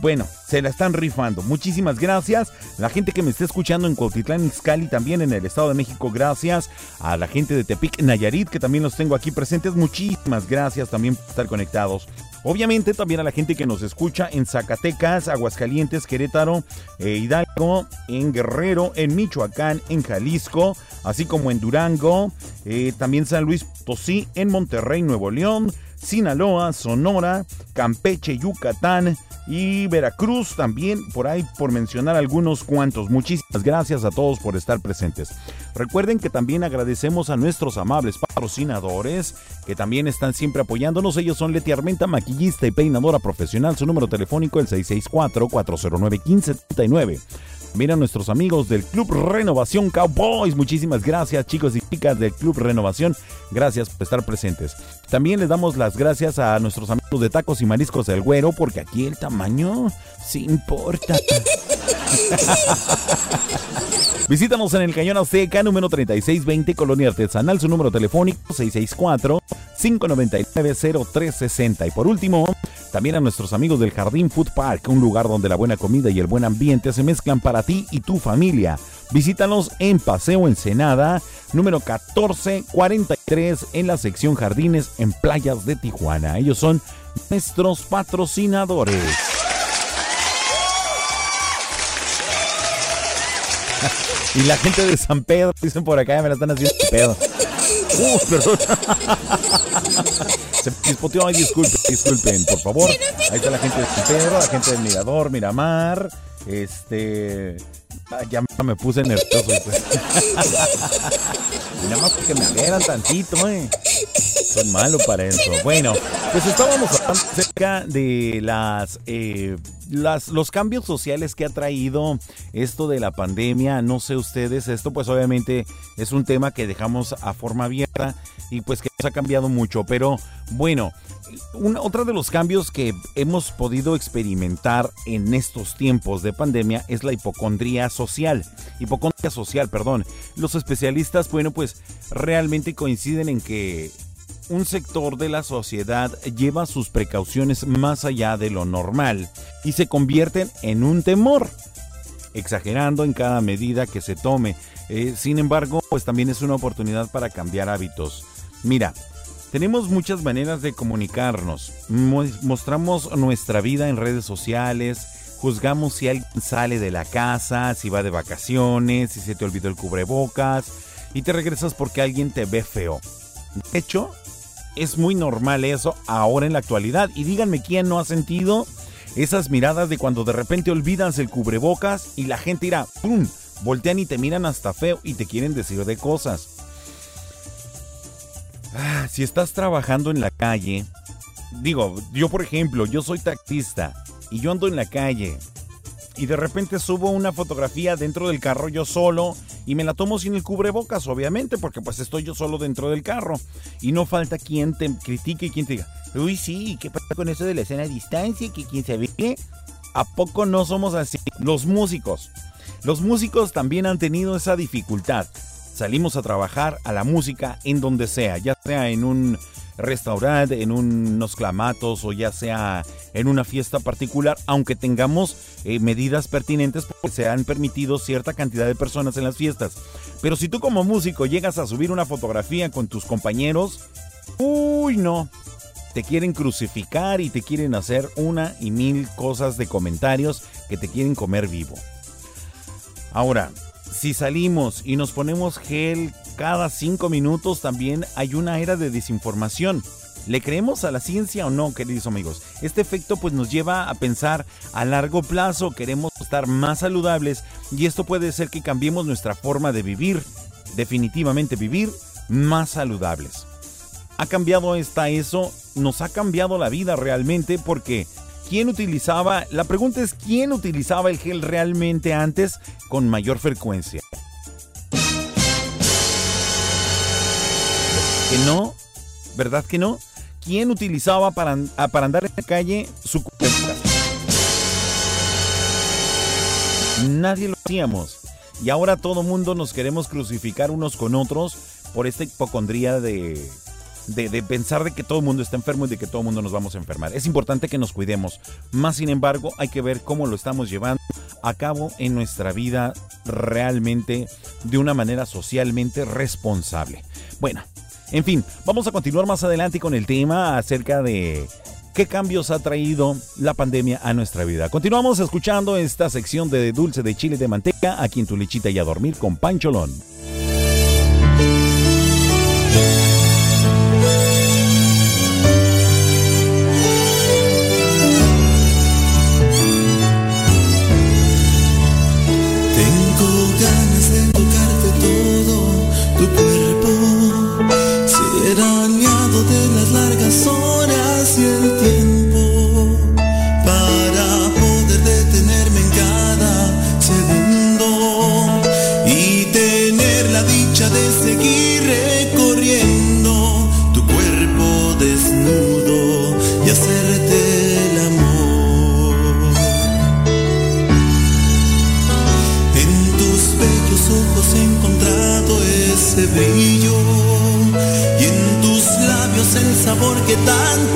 bueno, se la están rifando. Muchísimas gracias. La gente que me está escuchando en Cuautitlán, Izcalli, también en el Estado de México, gracias. A la gente de Tepic, Nayarit, que también los tengo aquí presentes. Muchísimas gracias también por estar conectados. Obviamente también a la gente que nos escucha en Zacatecas, Aguascalientes, Querétaro, eh, Hidalgo, en Guerrero, en Michoacán, en Jalisco, así como en Durango, eh, también San Luis Potosí, en Monterrey, Nuevo León, Sinaloa, Sonora, Campeche, Yucatán y Veracruz también, por ahí por mencionar algunos cuantos. Muchísimas gracias a todos por estar presentes. Recuerden que también agradecemos a nuestros amables patrocinadores que también están siempre apoyándonos. Ellos son Leti Armenta, maquillista y peinadora profesional. Su número telefónico es el 664-409-1539. También a nuestros amigos del Club Renovación Cowboys. Muchísimas gracias, chicos y chicas del Club Renovación. Gracias por estar presentes. También les damos las gracias a nuestros amigos de Tacos y Mariscos del Güero, porque aquí el tamaño sí importa. Visítanos en el Cañón Azteca, número 3620, Colonia Artesanal, su número telefónico 664-599-0360. Y por último, también a nuestros amigos del Jardín Food Park, un lugar donde la buena comida y el buen ambiente se mezclan para ti y tu familia. Visítanos en Paseo Ensenada, número 1443, en la sección Jardines en Playas de Tijuana. Ellos son nuestros patrocinadores. Y la gente de San Pedro, dicen por acá, me la están haciendo pedo. Uh, perdón. Se chispoteó, ay, disculpen, disculpen, por favor. Ahí está la gente de San Pedro, la gente del Mirador, Miramar. Este. Ah, Ya me puse nervioso. pues. Nada más porque me alegran tantito, eh. Soy malo para eso. Bueno, pues estábamos hablando acerca de las, eh, las los cambios sociales que ha traído esto de la pandemia. No sé ustedes, esto pues obviamente es un tema que dejamos a forma abierta y pues que nos ha cambiado mucho. Pero bueno, un- otro de los cambios que hemos podido experimentar en estos tiempos de pandemia es la hipocondría social. Hipocondría social, perdón. Los especialistas, bueno, pues realmente coinciden en que un sector de la sociedad lleva sus precauciones más allá de lo normal y se convierten en un temor, exagerando en cada medida que se tome. Eh, sin embargo, pues también es una oportunidad para cambiar hábitos. Mira, tenemos muchas maneras de comunicarnos. Mo- Mostramos nuestra vida en redes sociales, juzgamos si alguien sale de la casa, si va de vacaciones, si se te olvidó el cubrebocas y te regresas porque alguien te ve feo. De hecho, es muy normal eso ahora en la actualidad. Y díganme quién no ha sentido esas miradas de cuando de repente olvidas el cubrebocas y la gente irá, ¡pum! Voltean y te miran hasta feo y te quieren decir de cosas. Ah, si estás trabajando en la calle, digo, yo por ejemplo, yo soy taxista y yo ando en la calle y de repente subo una fotografía dentro del carro yo solo y me la tomo sin el cubrebocas, obviamente, porque pues estoy yo solo dentro del carro y no falta quien te critique y quien te diga, uy sí, ¿qué pasa con eso de la escena a distancia? ¿Que quién sabe qué? ¿A poco no somos así? Los músicos. Los músicos también han tenido esa dificultad. Salimos a trabajar a la música en donde sea, ya sea en un restaurante, en unos clamatos o ya sea en una fiesta particular, aunque tengamos eh, medidas pertinentes porque se han permitido cierta cantidad de personas en las fiestas. Pero si tú como músico llegas a subir una fotografía con tus compañeros, uy no, te quieren crucificar y te quieren hacer una y mil cosas de comentarios que te quieren comer vivo. Ahora, si salimos y nos ponemos gel cada cinco minutos, también hay una era de desinformación. ¿Le creemos a la ciencia o no, queridos amigos? Este efecto pues nos lleva a pensar a largo plazo, queremos estar más saludables y esto puede ser que cambiemos nuestra forma de vivir, definitivamente vivir más saludables. ¿Ha cambiado esta eso? Nos ha cambiado la vida realmente porque ¿quién utilizaba? La pregunta es ¿quién utilizaba el gel realmente antes con mayor frecuencia? ¿Que no? ¿Verdad que no? ¿Quién utilizaba para, para andar en la calle su cubrebocas? Nadie lo hacíamos. Y ahora todo mundo nos queremos crucificar unos con otros por esta hipocondría de, de, de pensar de que todo el mundo está enfermo y de que todo el mundo nos vamos a enfermar. Es importante que nos cuidemos. Más sin embargo, hay que ver cómo lo estamos llevando a cabo en nuestra vida realmente de una manera socialmente responsable. Bueno, en fin, vamos a continuar más adelante con el tema acerca de qué cambios ha traído la pandemia a nuestra vida. Continuamos escuchando esta sección de dulce de chile de manteca aquí en tu lechita y a dormir con Pancholón. ese brillo y en tus labios el sabor que tanto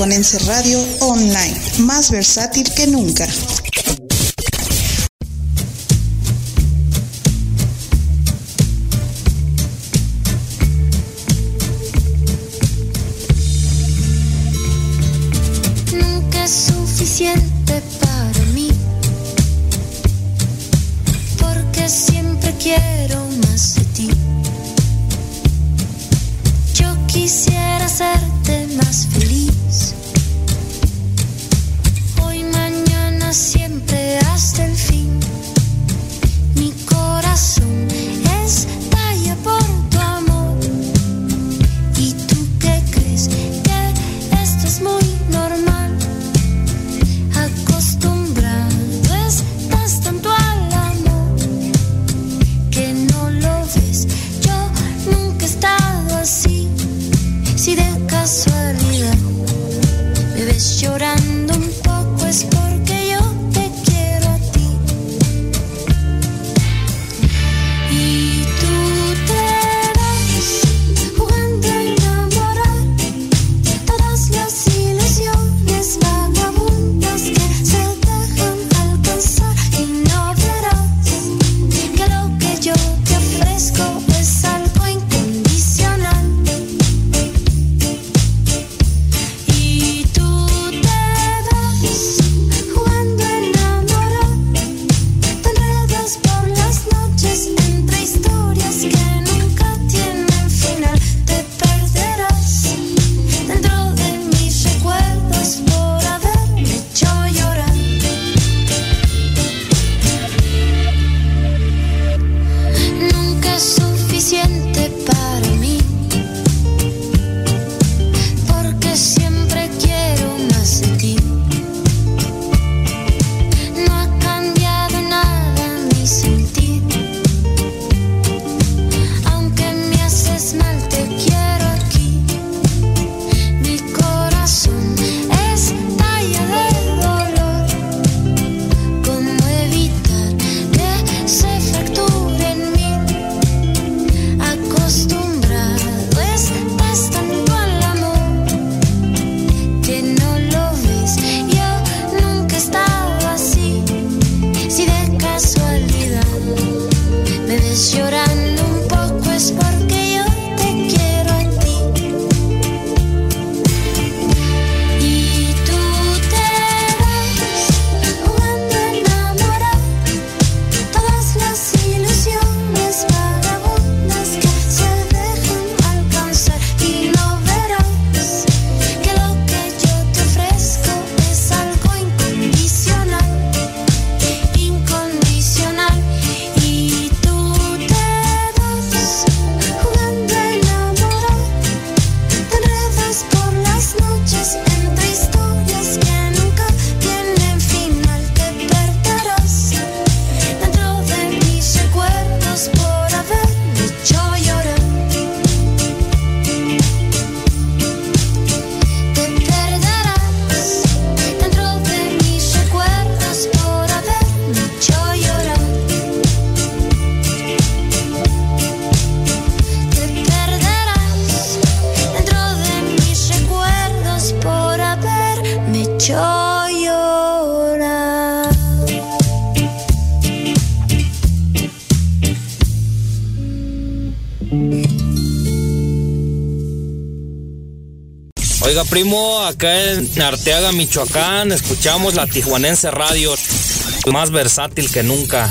Alajuelense Radio Online, más versátil que nunca. acá en Arteaga, Michoacán. Escuchamos la Tijuanense Radio, más versátil que nunca.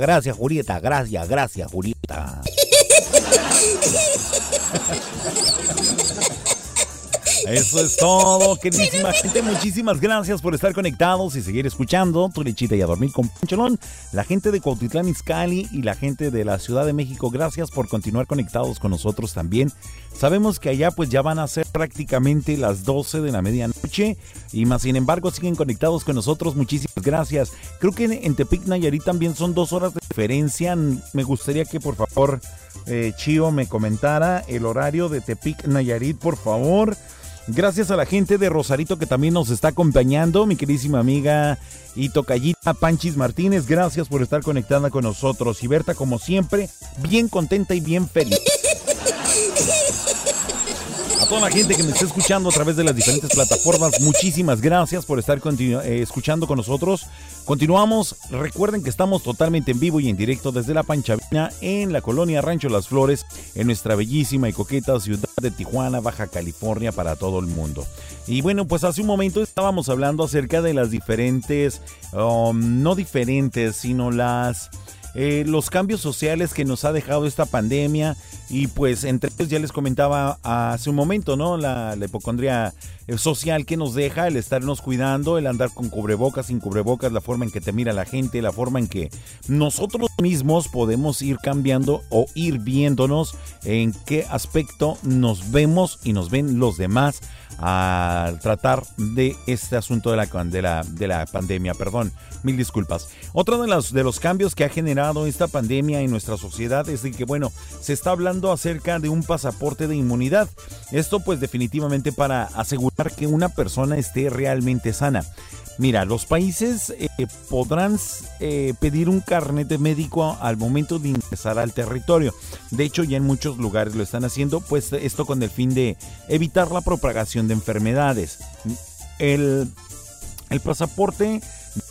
Gracias, Julieta. Gracias, gracias, Julieta. Eso es todo, queridísima gente. Muchísimas gracias por estar conectados y seguir escuchando Tu Lechita y a Dormir con Pancholón. La gente de Cuautitlán Izcalli y la gente de la Ciudad de México, gracias por continuar conectados con nosotros también. Sabemos que allá pues ya van a ser prácticamente las 12 de la medianoche y más sin embargo siguen conectados con nosotros. Muchísimas gracias. Creo que en, Tepic Nayarit también son dos horas de diferencia. Me gustaría que por favor eh, Chío me comentara el horario de Tepic Nayarit, por favor. Gracias a la gente de Rosarito que también nos está acompañando, mi queridísima amiga y tocallita Panchis Martínez, gracias por estar conectada con nosotros. Y Berta, como siempre, bien contenta y bien feliz. Toda la gente que me está escuchando a través de las diferentes plataformas, muchísimas gracias por estar eh, escuchando con nosotros. Continuamos. Recuerden que estamos totalmente en vivo y en directo desde la Panchavina en la colonia Rancho Las Flores, en nuestra bellísima y coqueta ciudad de Tijuana, Baja California, para todo el mundo. Y bueno, pues hace un momento estábamos hablando acerca de las diferentes, um, no diferentes, sino las eh, los cambios sociales que nos ha dejado esta pandemia y pues entre ellos ya les comentaba hace un momento, ¿no? La, la hipocondria eh, social que nos deja, el estarnos cuidando, el andar con cubrebocas, sin cubrebocas, la forma en que te mira la gente, la forma en que nosotros mismos podemos ir cambiando o ir viéndonos en qué aspecto nos vemos y nos ven los demás al tratar de este asunto de la, de la, de la pandemia, perdón, mil disculpas. Otro de los, de los cambios que ha generado esta pandemia en nuestra sociedad es de que, bueno, se está hablando acerca de un pasaporte de inmunidad. Esto pues definitivamente para asegurar que una persona esté realmente sana. Mira, los países eh, podrán eh, pedir un carnet médico al momento de ingresar al territorio. De hecho, ya en muchos lugares lo están haciendo, pues esto con el fin de evitar la propagación de enfermedades. El, el pasaporte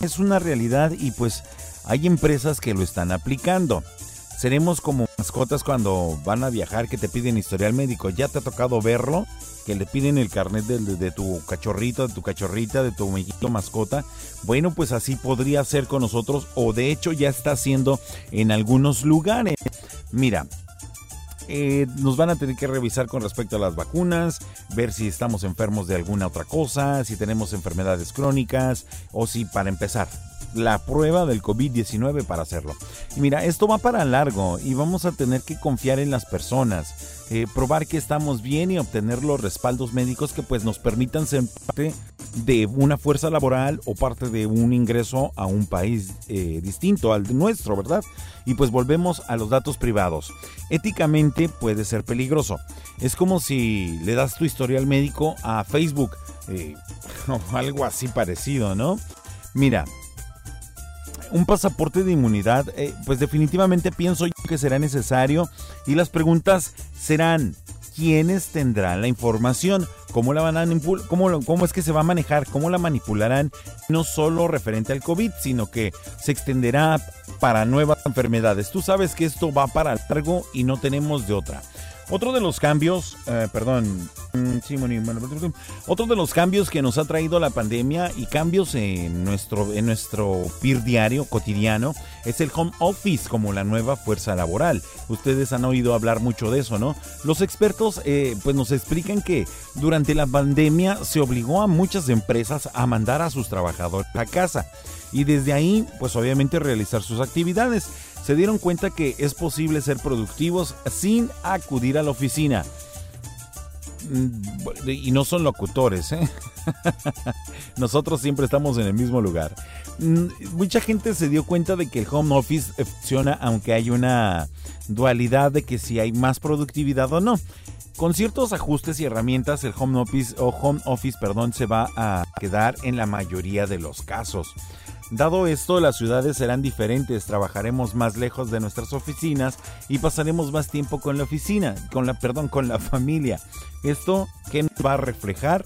es una realidad y pues hay empresas que lo están aplicando. seremos como mascotas cuando van a viajar que te piden historial médico. ¿Ya te ha tocado verlo? Que le piden el carnet de, tu cachorrito, de tu cachorrita, de tu amiguito mascota. Bueno, pues así podría ser con nosotros o de hecho ya está haciendo en algunos lugares. Mira, eh, nos van a tener que revisar con respecto a las vacunas, ver si estamos enfermos de alguna otra cosa, si tenemos enfermedades crónicas o si para empezar la prueba del COVID-19 para hacerlo. Y mira, esto va para largo y vamos a tener que confiar en las personas, eh, probar que estamos bien y obtener los respaldos médicos que pues nos permitan ser parte de una fuerza laboral o parte de un ingreso a un país eh, distinto al nuestro, ¿verdad? Y pues volvemos a los datos privados. Éticamente puede ser peligroso. Es como si le das tu historial médico a Facebook eh, o algo así parecido, ¿no? Mira, un pasaporte de inmunidad, eh, pues definitivamente pienso yo que será necesario y las preguntas serán, ¿quiénes tendrán la información? ¿Cómo la van a cómo, cómo es que se va a manejar? ¿Cómo la manipularán? No solo referente al COVID, sino que se extenderá para nuevas enfermedades. Tú sabes que esto va para largo y no tenemos de otra. Otro de los cambios, eh, perdón, mm, otro de los cambios que nos ha traído la pandemia y cambios en nuestro, en nuestro PIR diario, cotidiano, es el home office como la nueva fuerza laboral. Ustedes han oído hablar mucho de eso, ¿no? Los expertos eh, pues nos explican que durante la pandemia se obligó a muchas empresas a mandar a sus trabajadores a casa y desde ahí pues obviamente realizar sus actividades se dieron cuenta que es posible ser productivos sin acudir a la oficina. Mm, y no son locutores, ¿eh? Nosotros siempre estamos en el mismo lugar. Mm, mucha gente se dio cuenta de que el home office funciona aunque hay una dualidad de que si hay más productividad o no. Con ciertos ajustes y herramientas, el home office o home office, perdón, se va a quedar en la mayoría de los casos. Dado esto, las ciudades serán diferentes, trabajaremos más lejos de nuestras oficinas y pasaremos más tiempo con la oficina, con la perdón, con la familia. Esto que nos va a reflejar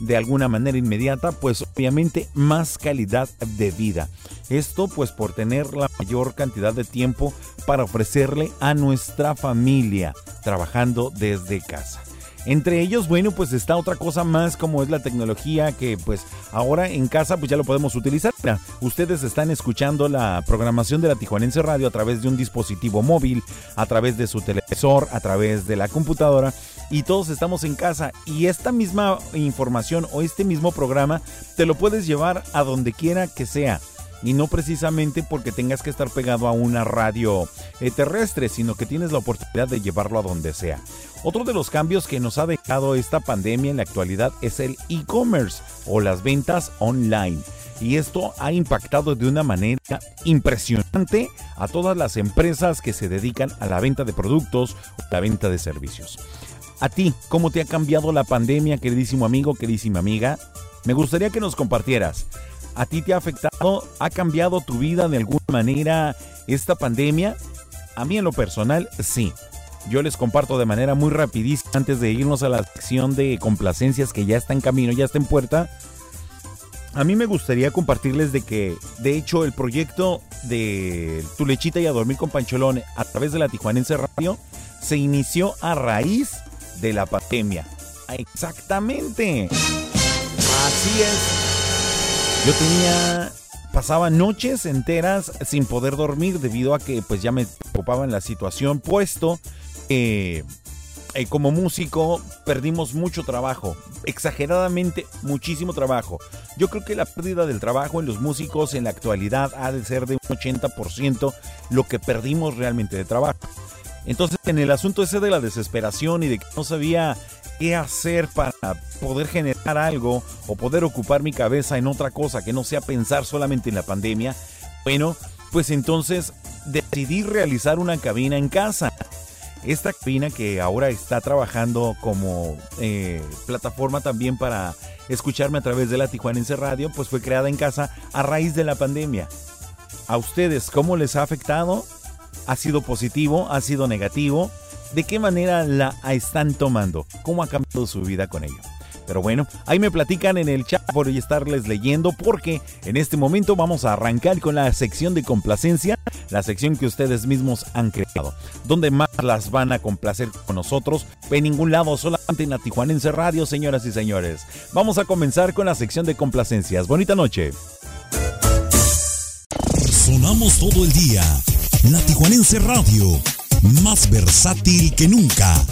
de alguna manera inmediata, pues obviamente más calidad de vida. Esto pues por tener la mayor cantidad de tiempo para ofrecerle a nuestra familia trabajando desde casa. Entre ellos, bueno, pues está otra cosa más como es la tecnología que pues ahora en casa pues ya lo podemos utilizar. Ustedes están escuchando la programación de la Tijuanense Radio a través de un dispositivo móvil, a través de su televisor, a través de la computadora y todos estamos en casa y esta misma información o este mismo programa te lo puedes llevar a donde quiera que sea y no precisamente porque tengas que estar pegado a una radio eh, terrestre, sino que tienes la oportunidad de llevarlo a donde sea. Otro de los cambios que nos ha dejado esta pandemia en la actualidad es el e-commerce o las ventas online. Y esto ha impactado de una manera impresionante a todas las empresas que se dedican a la venta de productos o la venta de servicios. A ti, ¿cómo te ha cambiado la pandemia, queridísimo amigo, queridísima amiga? Me gustaría que nos compartieras. ¿A ti te ha afectado? ¿Ha cambiado tu vida de alguna manera esta pandemia? A mí en lo personal, sí. Yo les comparto de manera muy rapidísima antes de irnos a la sección de complacencias que ya está en camino, ya está en puerta. A mí me gustaría compartirles de que, de hecho, el proyecto de Tu lechita y a dormir con Pancholón a través de la Tijuanense Radio se inició a raíz de la pandemia. Exactamente. Así es. Yo tenía pasaba noches enteras sin poder dormir debido a que pues ya me preocupaba en la situación puesto eh, como músico perdimos mucho trabajo, exageradamente muchísimo trabajo. Yo creo que la pérdida del trabajo en los músicos en la actualidad ha de ser de un 80% lo que perdimos realmente de trabajo. Entonces en el asunto ese de la desesperación y de que no sabía qué hacer para poder generar algo o poder ocupar mi cabeza en otra cosa que no sea pensar solamente en la pandemia, bueno, pues entonces decidí realizar una cabina en casa. Esta cabina que ahora está trabajando como eh, plataforma también para escucharme a través de la Tijuanense Radio, pues fue creada en casa a raíz de la pandemia. ¿A ustedes cómo les ha afectado? ¿Ha sido positivo? ¿Ha sido negativo? de qué manera la están tomando, cómo ha cambiado su vida con ello. Pero bueno, ahí me platican en el chat por estarles leyendo porque en este momento vamos a arrancar con la sección de complacencia la sección que ustedes mismos han creado. ¿Dónde más las van a complacer con nosotros? En ningún lado, solamente en la Tijuanense Radio, señoras y señores. Vamos a comenzar con la sección de complacencias. Bonita noche. Sonamos todo el día. La Tijuanense Radio, más versátil que nunca.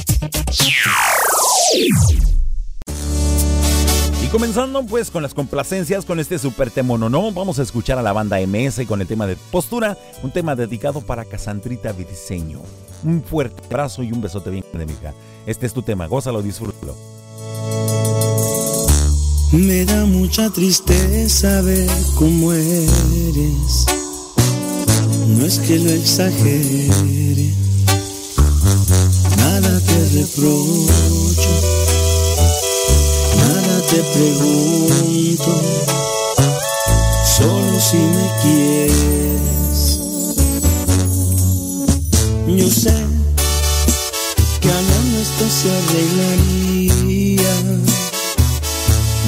Comenzando pues con las complacencias con este super temonono, vamos a escuchar a la banda MS con el tema de postura, un tema dedicado para Casandrita Vidiseño. Un fuerte abrazo y un besote bien de mi hija. Este es tu tema, gózalo, disfrútalo. Me da mucha tristeza ver cómo eres. No es que lo exagere, nada te reprocho, te pregunto, solo si me quieres. Yo sé que a lo nuestro se arreglaría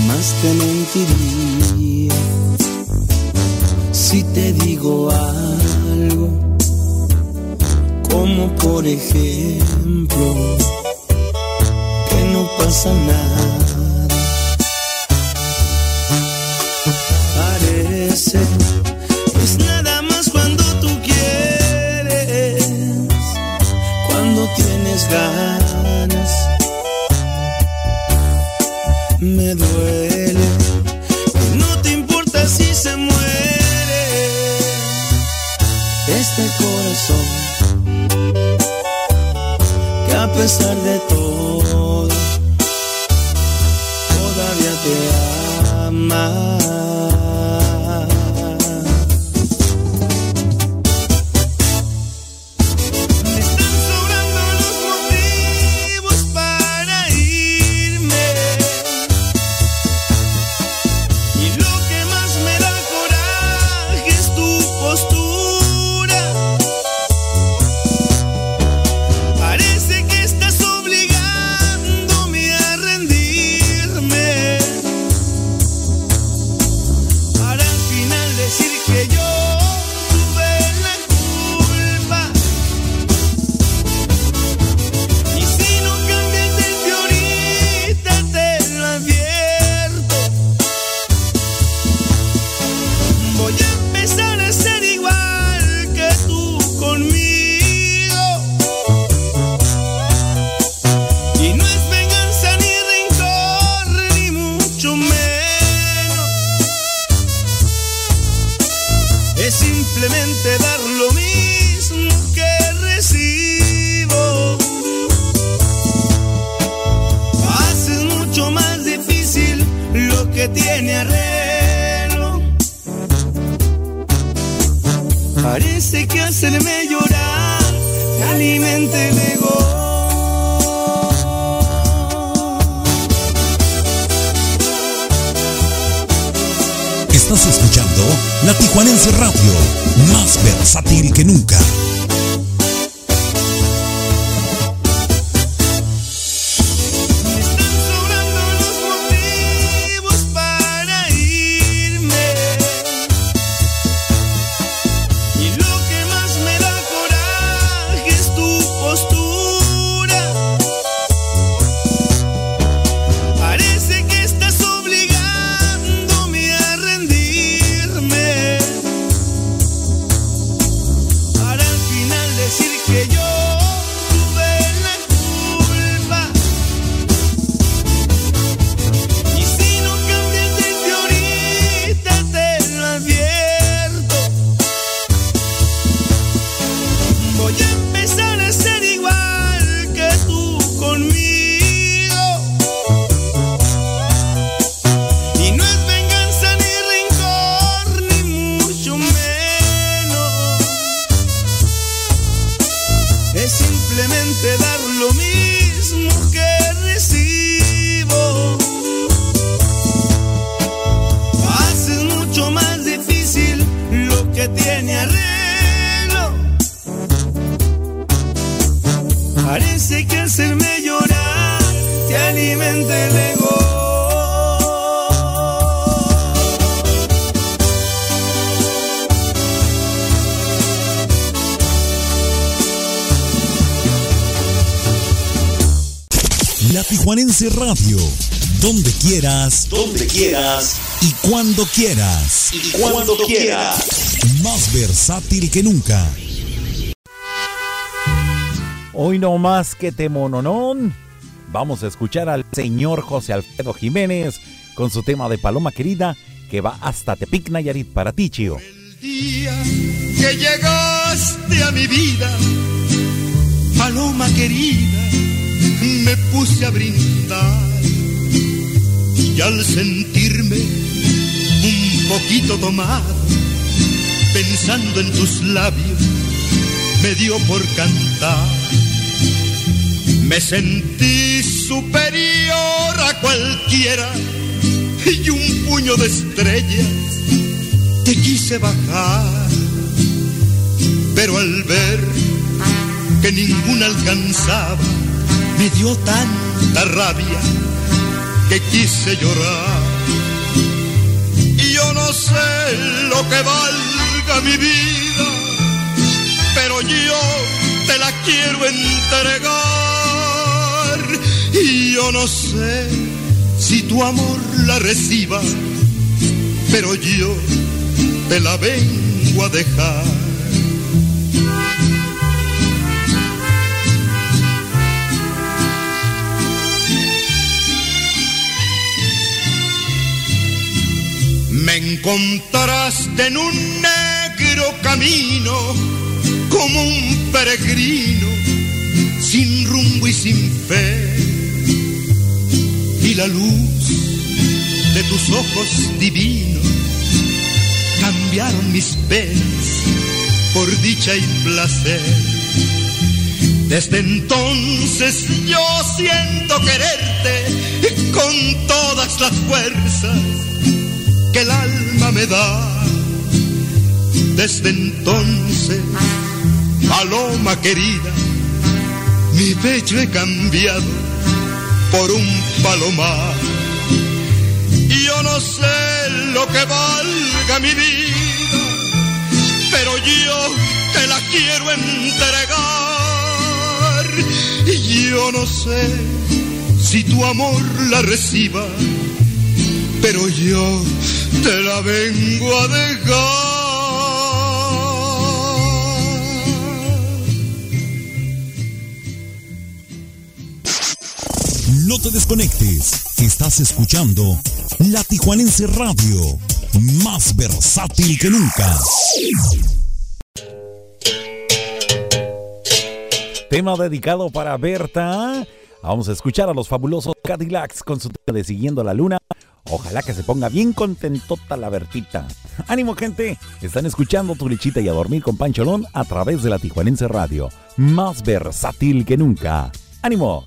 más te mentiría si te digo algo, como por ejemplo, que no pasa nada. Ganas me duele. No te importa si se muere este corazón. Que a pesar de todo, cuando quieras. Más versátil que nunca. Hoy no más que te mononón. Vamos a escuchar al señor José Alfredo Jiménez con su tema de Paloma Querida que va hasta Tepic Nayarit para ti, Chio. día que llegaste a mi vida, paloma querida, me puse a brindar y al sentirme poquito tomado, pensando en tus labios, me dio por cantar. Me sentí superior a cualquiera y un puño de estrellas te quise bajar, pero al ver que ninguna alcanzaba, me dio tanta rabia que quise llorar. Lo que valga mi vida, pero yo te la quiero entregar. Y yo no sé si tu amor la reciba, pero yo te la vengo a dejar. Encontraste en un negro camino, como un peregrino, sin rumbo y sin fe. Y la luz de tus ojos divinos cambiaron mis penas por dicha y placer. Desde entonces yo siento quererte con todas las fuerzas que el alma me da. Desde entonces, paloma querida, mi pecho he cambiado por un palomar. Y yo no sé lo que valga mi vida, pero yo te la quiero entregar. Y yo no sé si tu amor la reciba, pero yo te la vengo a dejar. No te desconectes. Estás escuchando La Tijuanense Radio, más versátil que nunca. Tema dedicado para Berta. Vamos a escuchar a los fabulosos Cadillacs con su tema de Siguiendo la Luna. Ojalá que se ponga bien contentota la Bertita. Ánimo, gente. Están escuchando tu lechita y a dormir con Pancholón a través de la Tijuanense Radio. Más versátil que nunca. ¡Ánimo!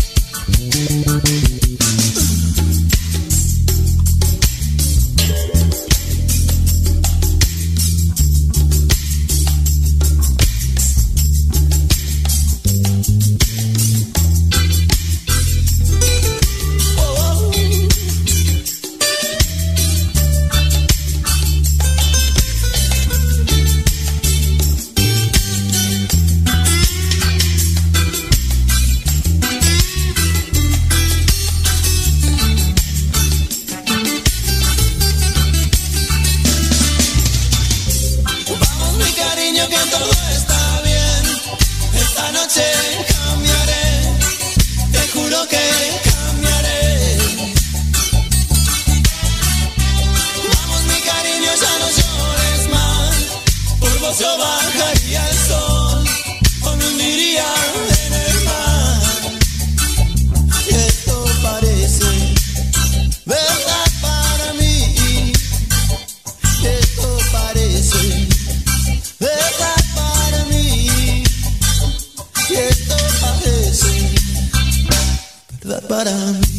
but I'm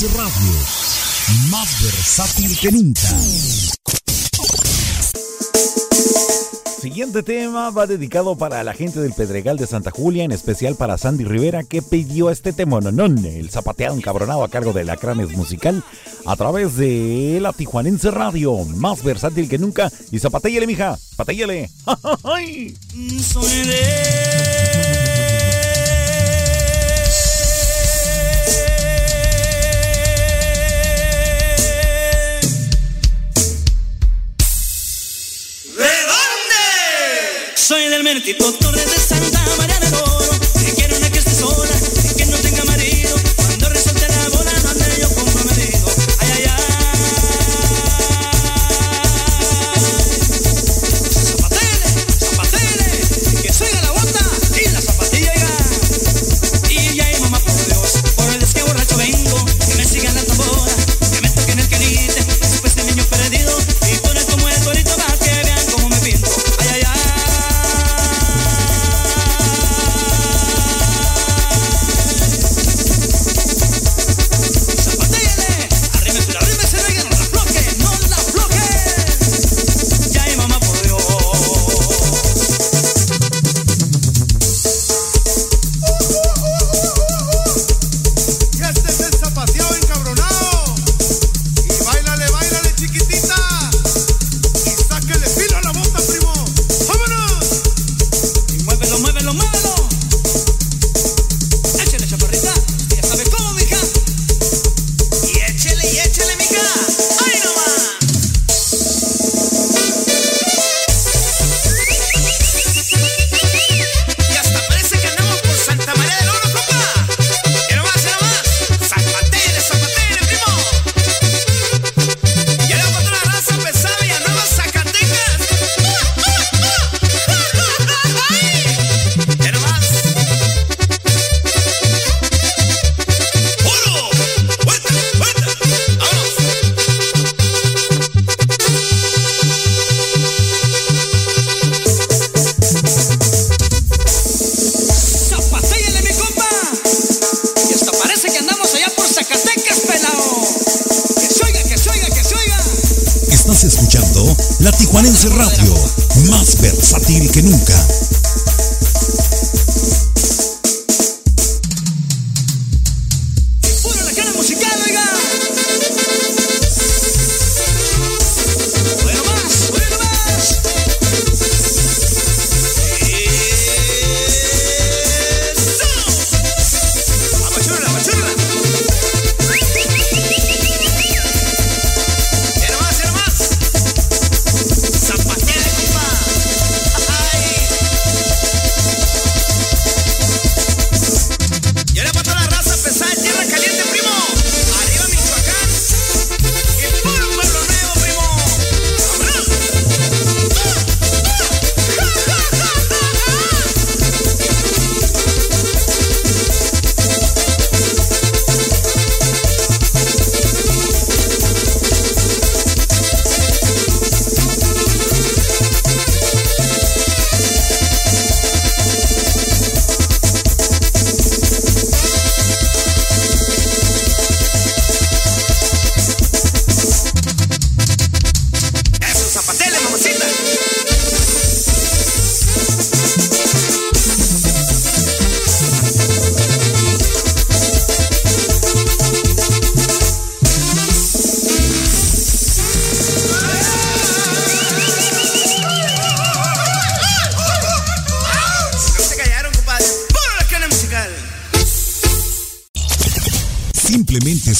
Radio, más versátil que nunca. Siguiente tema va dedicado para la gente del Pedregal de Santa Julia, en especial para Sandy Rivera, que pidió este tema, el zapateado encabronado a cargo de Lacranes Musical, a través de la Tijuanense Radio, más versátil que nunca. Y zapatéyele, mija, patéyele. ¡Ay! Soy del mérito, doctor de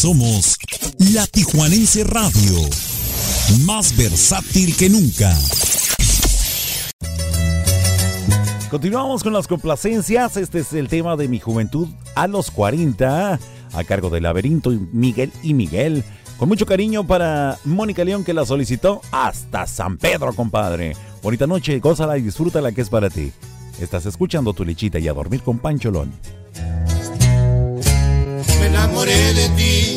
somos la Tijuanense Radio, más versátil que nunca. Continuamos con las complacencias. Este es el tema de mi juventud a los 40, a cargo de Laberinto Miguel y Miguel. Con mucho cariño para Mónica León que la solicitó hasta San Pedro, compadre. Bonita noche, gózala y disfruta la que es para ti. Estás escuchando tu lechita y a dormir con Pancholón. Me enamoré de ti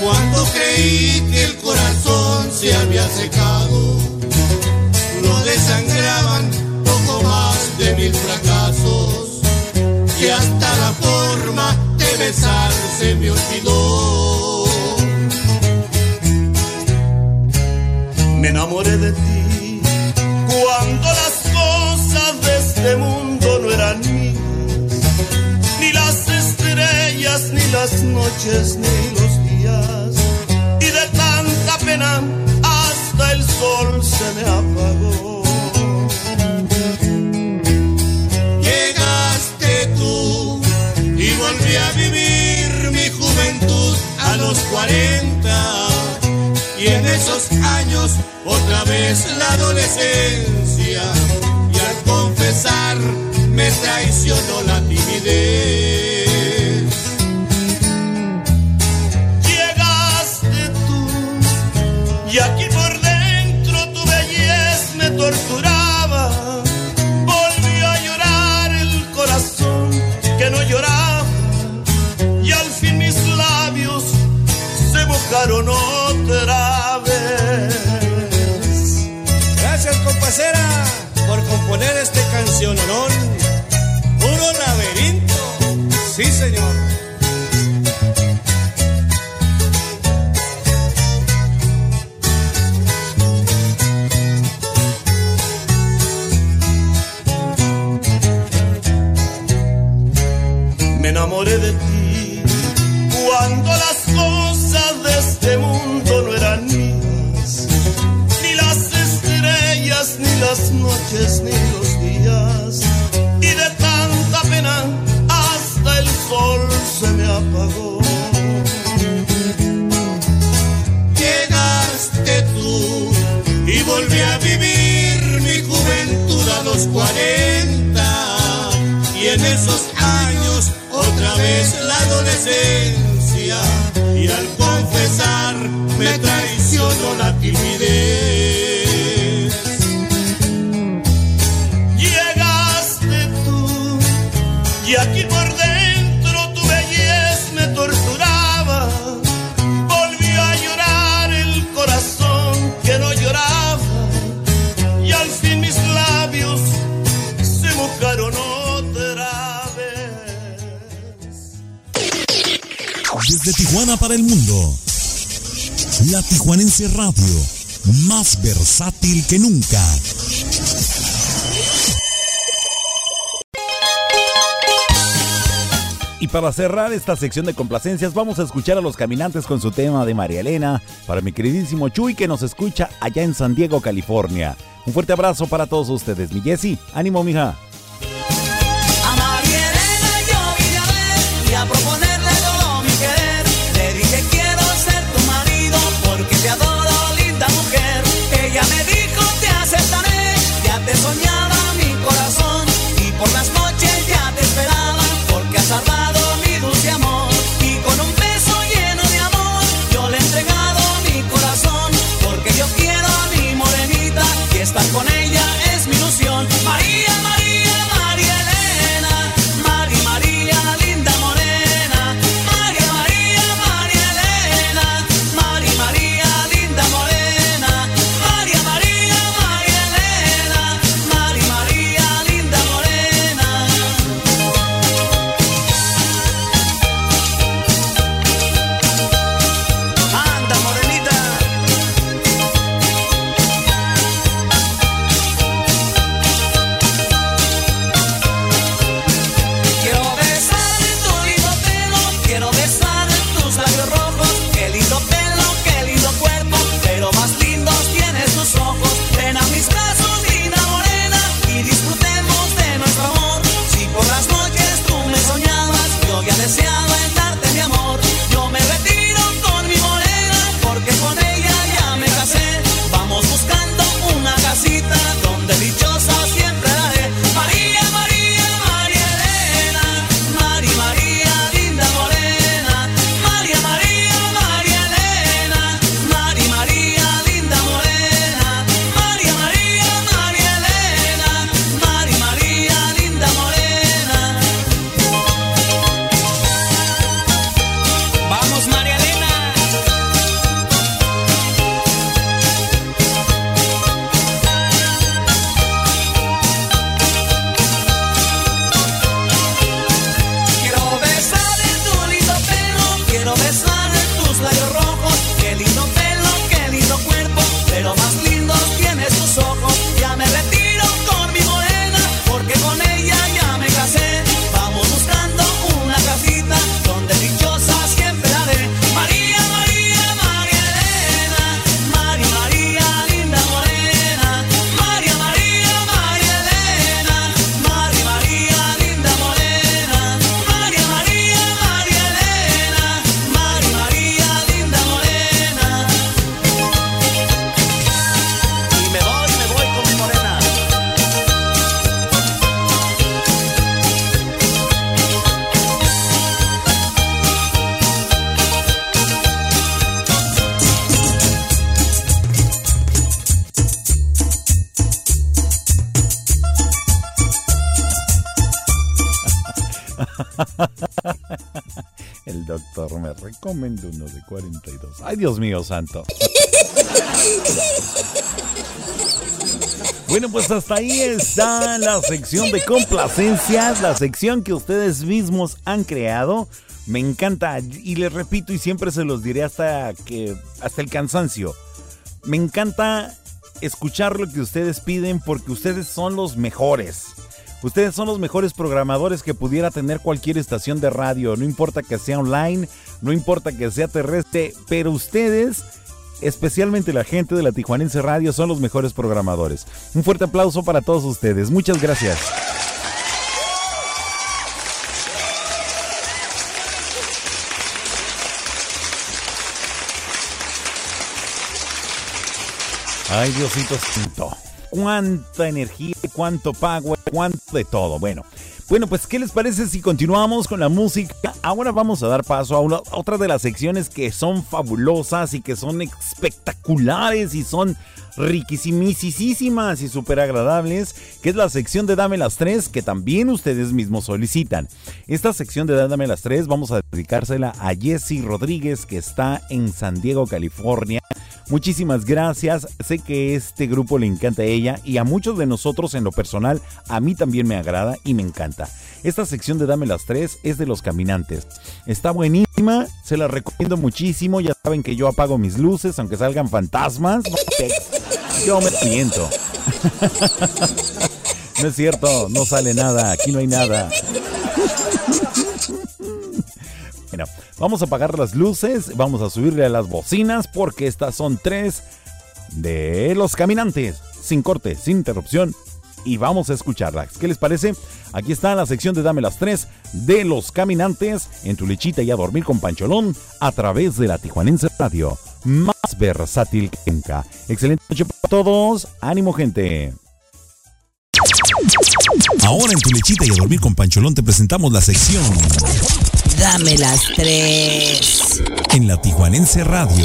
cuando creí que el corazón se había secado. Lo desangraban poco más de mil fracasos y hasta la forma de besar se me olvidó. Me enamoré de ti cuando las cosas de este mundo no eran mías, ni las estrellas, ni las noches, ni los hasta el sol se me apagó. Llegaste tú y volví a vivir mi juventud a los 40 y en esos años otra vez la adolescencia y al confesar me traicionó la timidez. Y aquí por dentro tu belleza me torturaba. Volvió a llorar el corazón que no lloraba y al fin mis labios se mojaron otra vez. Gracias, compasera, por componer este cancionón. De ti cuando las cosas de este mundo no eran mías, ni las estrellas, ni las noches, ni los días, y de tanta pena hasta el sol se me apagó. Llegaste tú y volví a vivir mi juventud a los 40 otra vez la adolescencia y al confesar me traicionó la timidez. Desde Tijuana para el mundo. La Tijuanense Radio, más versátil que nunca. Y para cerrar esta sección de complacencias, vamos a escuchar a los caminantes con su tema de María Elena, para mi queridísimo Chuy que nos escucha allá en San Diego, California. Un fuerte abrazo para todos ustedes, mi Jessy. Ánimo, mija. Dios mío santo. Bueno, pues hasta ahí está la sección de complacencias, la sección que ustedes mismos han creado. Me encanta y les repito y siempre se los diré hasta que hasta el cansancio. Me encanta escuchar lo que ustedes piden porque ustedes son los mejores. Ustedes son los mejores programadores que pudiera tener cualquier estación de radio, no importa que sea online, no importa que sea terrestre, pero ustedes, especialmente la gente de la Tijuanense Radio, son los mejores programadores. Un fuerte aplauso para todos ustedes. Muchas gracias. Ay, Diosito. Cuánta energía, cuánto power, cuánto de todo. Bueno, bueno, pues ¿qué les parece si continuamos con la música? Ahora vamos a dar paso a, una, otra de las secciones que son fabulosas y que son espectaculares y son riquísimas y súper agradables, que es la sección de Dame las Tres, que también ustedes mismos solicitan. Esta sección de Dame las Tres vamos a dedicársela a Jessy Rodríguez, que está en San Diego, California. Muchísimas gracias, sé que este grupo le encanta a ella y a muchos de nosotros en lo personal, a mí también me agrada y me encanta. Esta sección de Dame las Tres es de los caminantes. Está buenísima, se la recomiendo muchísimo, ya saben que yo apago mis luces aunque salgan fantasmas. Yo me siento. No es cierto, no sale nada, aquí no hay nada. Bueno, vamos a apagar las luces, vamos a subirle a las bocinas porque estas son tres de los caminantes, sin corte, sin interrupción. Y vamos a escucharlas. ¿Qué les parece? Aquí está la sección de Dame las tres de los caminantes en tu lechita y a dormir con Pancholón a través de la Tijuanense Radio. Más versátil que nunca. Excelente noche para todos. Ánimo, gente. Ahora en tu lechita y a dormir con Pancholón te presentamos la sección Dame las tres. en la Tijuanense Radio.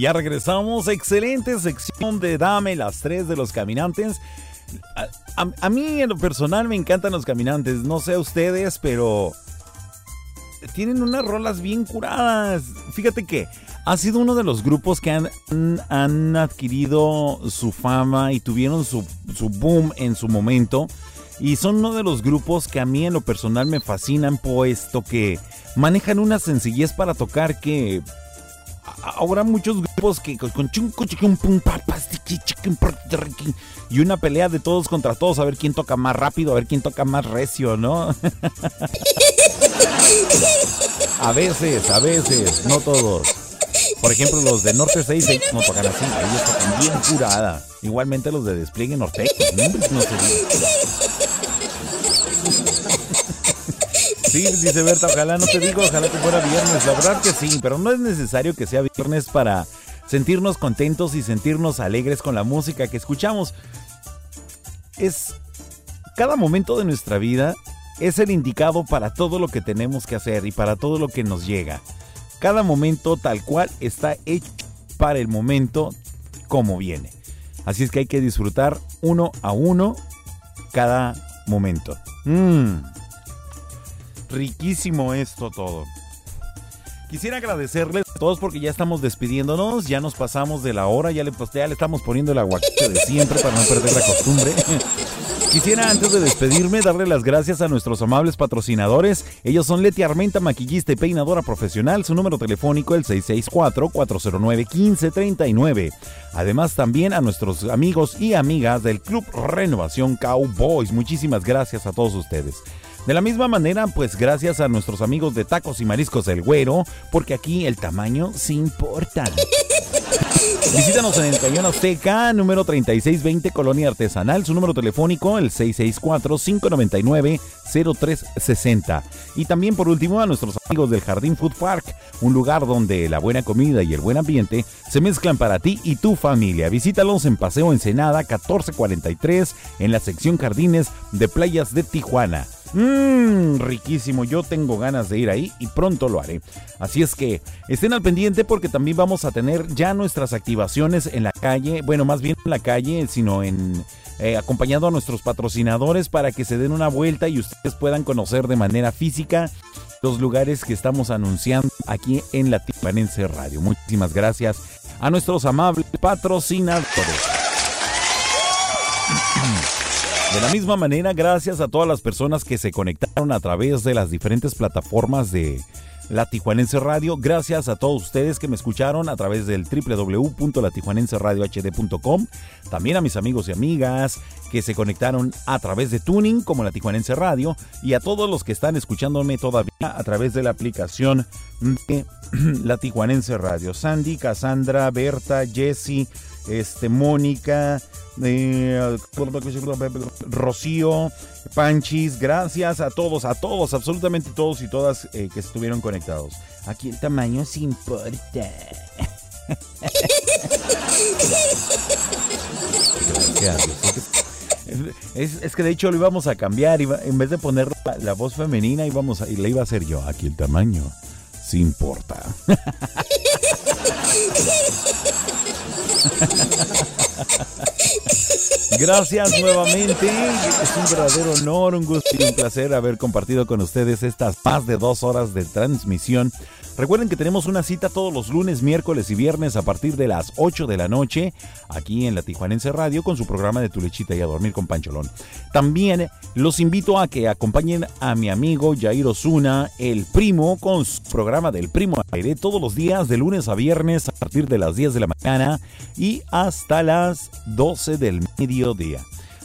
Ya regresamos. Excelente sección de Dame las tres de los caminantes. A, mí en lo personal me encantan los caminantes. No sé a ustedes, pero tienen unas rolas bien curadas. Fíjate que ha sido uno de los grupos que han, han- adquirido su fama y tuvieron su, su boom en su momento. Y son uno de los grupos que a mí en lo personal me fascinan, puesto que manejan una sencillez para tocar que ahora muchos grupos que con y una pelea de todos contra todos a ver quién toca más rápido, a ver quién toca más recio, ¿no? a veces, a veces, no todos. Por ejemplo, los de Norte 6 ellos no tocan así, ellos tocan bien curada. Igualmente los de Despliegue Norte, ¿no? No se diga. Sí, dice Berta, ojalá no te digo, ojalá que fuera viernes. La verdad que sí, pero no es necesario que sea viernes para sentirnos contentos y sentirnos alegres con la música que escuchamos. Es cada momento de nuestra vida es el indicado para todo lo que tenemos que hacer y para todo lo que nos llega. Cada momento tal cual está hecho para el momento como viene. Así es que hay que disfrutar uno a uno cada momento. Mmm. Riquísimo esto todo. Quisiera agradecerles a todos porque ya estamos despidiéndonos, ya nos pasamos de la hora, ya le, pues, ya le estamos poniendo el aguacate de siempre para no perder la costumbre. Quisiera antes de despedirme darle las gracias a nuestros amables patrocinadores. Ellos son Leti Armenta, maquillista y peinadora profesional. Su número telefónico el 664-409-1539. Además también a nuestros amigos y amigas del Club Renovación Cowboys. Muchísimas gracias a todos ustedes. De la misma manera, pues gracias a nuestros amigos de Tacos y Mariscos del Güero, porque aquí el tamaño sí importa. Visítanos en el Cañón Azteca, número 3620, Colonia Artesanal. Su número telefónico, el 664-599-0360. Y también, por último, a nuestros amigos del Jardín Food Park, un lugar donde la buena comida y el buen ambiente se mezclan para ti y tu familia. Visítalos en Paseo Ensenada 1443, en la sección Jardines de Playas de Tijuana. Mmm, riquísimo. Yo tengo ganas de ir ahí y pronto lo haré. Así es que estén al pendiente porque también vamos a tener ya nuestras activaciones en la calle. Bueno, más bien en la calle, sino en eh, acompañando a nuestros patrocinadores para que se den una vuelta y ustedes puedan conocer de manera física los lugares que estamos anunciando aquí en la Tijuanense Radio. Muchísimas gracias a nuestros amables patrocinadores. De la misma manera, gracias a todas las personas que se conectaron a través de las diferentes plataformas de La Tijuanense Radio. Gracias a todos ustedes que me escucharon a través del www.latijuanenseradiohd.com. También a mis amigos y amigas que se conectaron a través de Tuning como La Tijuanense Radio. Y a todos los que están escuchándome todavía a través de la aplicación de La Tijuanense Radio. Sandy, Cassandra, Berta, Jessie, este, Mónica, eh, Rocío, Panchis, gracias a todos, a todos, absolutamente todos y todas eh, que estuvieron conectados. Aquí el tamaño sí importa. Es, que de hecho lo íbamos a cambiar, iba- en vez de poner la, la voz femenina íbamos a, y le iba a hacer yo. Aquí el tamaño sí importa. Gracias nuevamente. Es un verdadero honor, un gusto y un placer haber compartido con ustedes estas más de dos horas de transmisión. Recuerden que tenemos una cita todos los lunes, miércoles y viernes a partir de las 8 de la noche aquí en la Tijuanense Radio con su programa de Tu Lechita y a Dormir con Pancholón. También los invito a que acompañen a mi amigo Jair Osuna, el primo, con su programa del primo aire todos los días de lunes a viernes a partir de las 10 de la mañana y hasta las 12 del mediodía.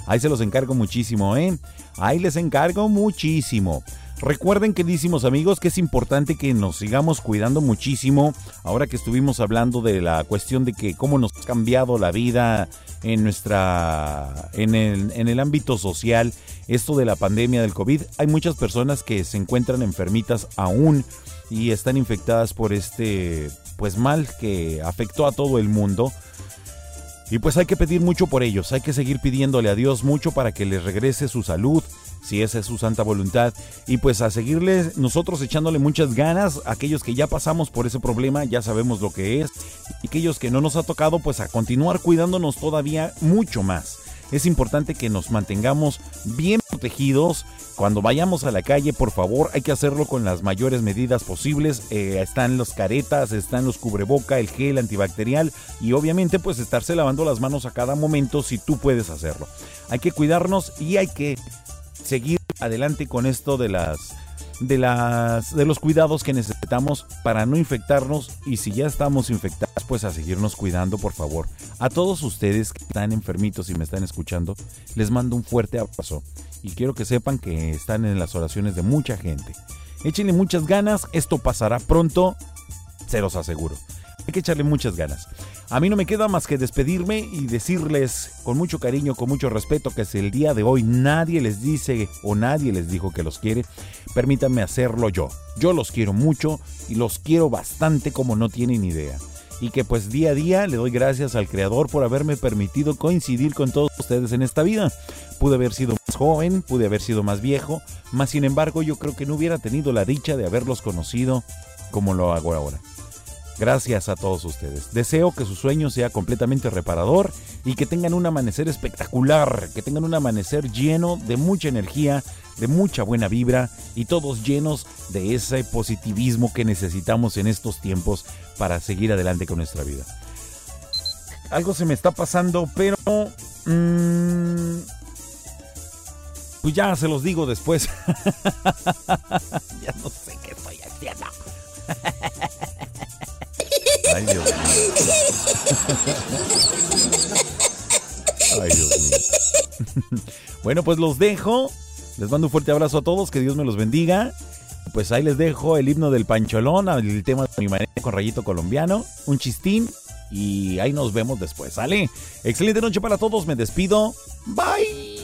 Ahí se los encargo muchísimo, ¿eh? Ahí les encargo muchísimo. Recuerden, queridísimos amigos, que es importante que nos sigamos cuidando muchísimo. Ahora que estuvimos hablando de la cuestión de que cómo nos ha cambiado la vida en nuestra. en el, en el ámbito social, esto de la pandemia del COVID. Hay muchas personas que se encuentran enfermitas aún y están infectadas por este pues mal que afectó a todo el mundo. Y pues hay que pedir mucho por ellos, hay que seguir pidiéndole a Dios mucho para que les regrese su salud, si esa es su santa voluntad. Y pues a seguirles nosotros echándole muchas ganas, aquellos que ya pasamos por ese problema, ya sabemos lo que es, y aquellos que no nos ha tocado, pues a continuar cuidándonos todavía mucho más. Es importante que nos mantengamos bien protegidos. Cuando vayamos a la calle, por favor, hay que hacerlo con las mayores medidas posibles. Eh, están los caretas, están los cubreboca, el gel antibacterial y obviamente pues estarse lavando las manos a cada momento si tú puedes hacerlo. Hay que cuidarnos y hay que seguir adelante con esto de las de las de los cuidados que necesitamos para no infectarnos y si ya estamos infectados pues a seguirnos cuidando por favor. A todos ustedes que están enfermitos y me están escuchando, les mando un fuerte abrazo y quiero que sepan que están en las oraciones de mucha gente. Échenle muchas ganas, esto pasará pronto, se los aseguro. Hay que echarle muchas ganas. A mí no me queda más que despedirme y decirles con mucho cariño, con mucho respeto, que si el día de hoy nadie les dice o nadie les dijo que los quiere, permítanme hacerlo yo. Yo los quiero mucho y los quiero bastante como no tienen idea. Y que pues día a día le doy gracias al Creador por haberme permitido coincidir con todos ustedes en esta vida. Pude haber sido más joven, pude haber sido más viejo, más sin embargo yo creo que no hubiera tenido la dicha de haberlos conocido como lo hago ahora. Gracias a todos ustedes. Deseo que su sueño sea completamente reparador y que tengan un amanecer espectacular, que tengan un amanecer lleno de mucha energía, de mucha buena vibra y todos llenos de ese positivismo que necesitamos en estos tiempos para seguir adelante con nuestra vida. Algo se me está pasando, pero... mm, pues ya se los digo después. ya no sé qué estoy haciendo. Ay, Dios mío. Ay, Dios mío. Bueno, pues los dejo. Les mando un fuerte abrazo a todos. Que Dios me los bendiga. Pues ahí les dejo el himno del Pancholón, el tema de mi manera con rayito colombiano, un chistín y ahí nos vemos después, ¿sale? Excelente noche para todos, me despido. Bye.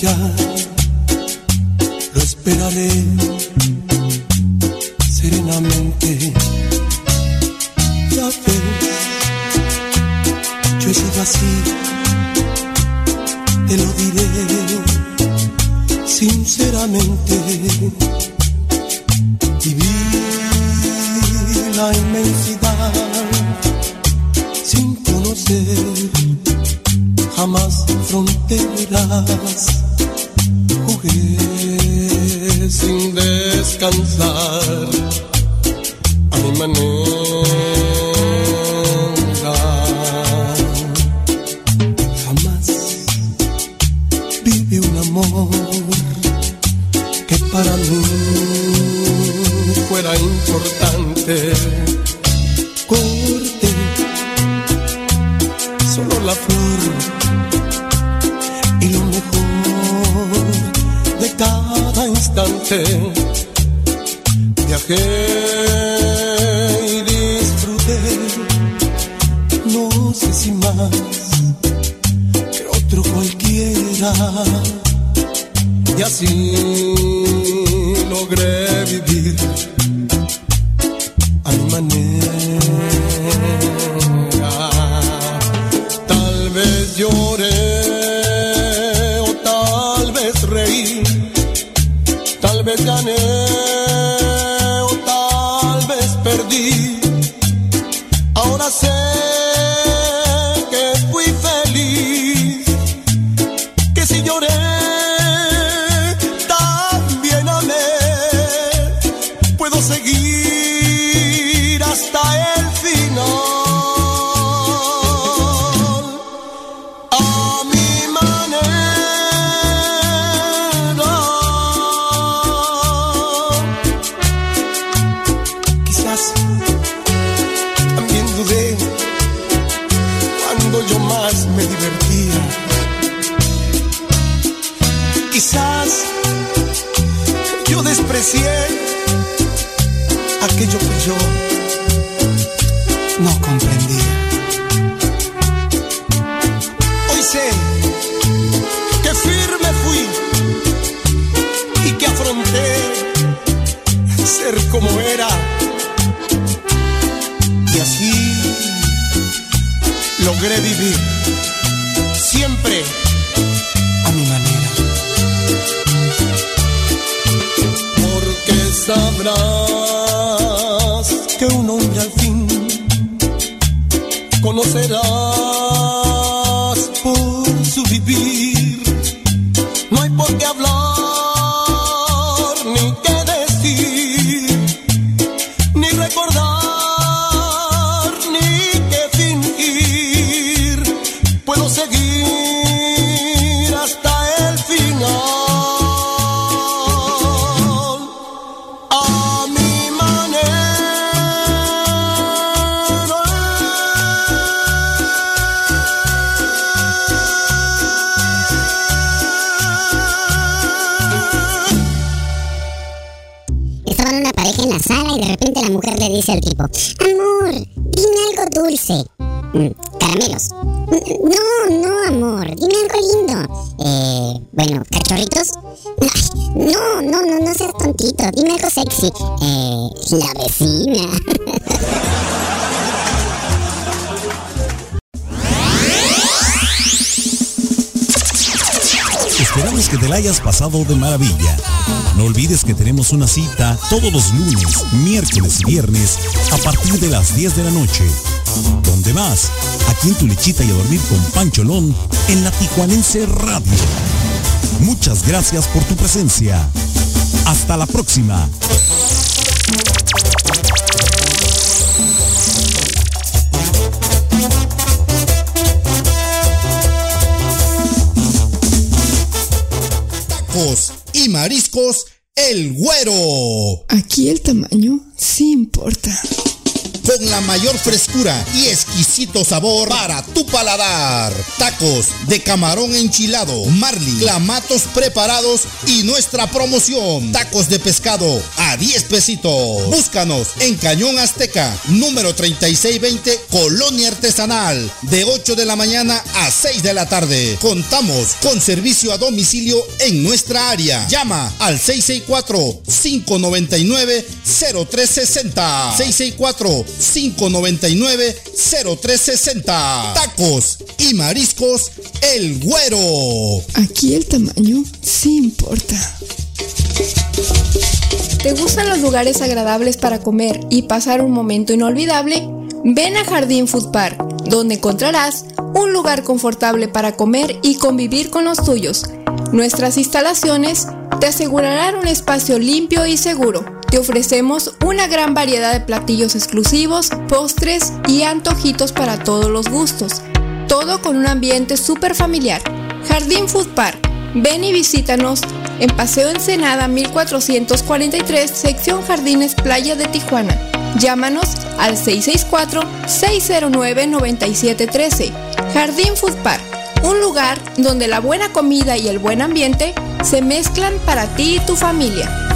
Ya, lo esperaré serenamente. Ya ves, yo he sido así, te lo diré sinceramente. Viví la inmensidad sin conocer jamás fronteras. Jugué sin descansar a mi manera. Jamás viví un amor que para mí fuera importante. Instante. Viajé y disfruté, no sé si más que otro cualquiera. Y así logré una cita todos los lunes, miércoles y viernes a partir de las 10 de la noche. ¿Dónde más? Aquí en tu lechita y a dormir con Pancholón en la Tijuanense Radio. Muchas gracias por tu presencia. Hasta la próxima. Tacos y mariscos, y exquisito sabor para tu paladar. Tacos de camarón enchilado, marlin, clamatos preparados y nuestra promoción. Tacos de pescado a 10 pesitos. Búscanos en Cañón Azteca, número 3620, Colonia Artesanal, de 8 de la mañana a 6 de la tarde. Contamos con servicio a domicilio en nuestra área. Llama al 664-599-0360. 664-599-0360. Tacos y mariscos, el güero. Aquí el tamaño sí importa. ¿Te gustan los lugares agradables para comer y pasar un momento inolvidable? Ven a Jardín Food Park, donde encontrarás un lugar confortable para comer y convivir con los tuyos. Nuestras instalaciones te asegurarán un espacio limpio y seguro. Te ofrecemos una gran variedad de platillos exclusivos, postres y antojitos para todos los gustos. Todo con un ambiente súper familiar. Jardín Food Park. Ven y visítanos en Paseo Ensenada 1443, sección Jardines Playa de Tijuana. Llámanos al 664-609-9713. Jardín Food Park, un lugar donde la buena comida y el buen ambiente se mezclan para ti y tu familia.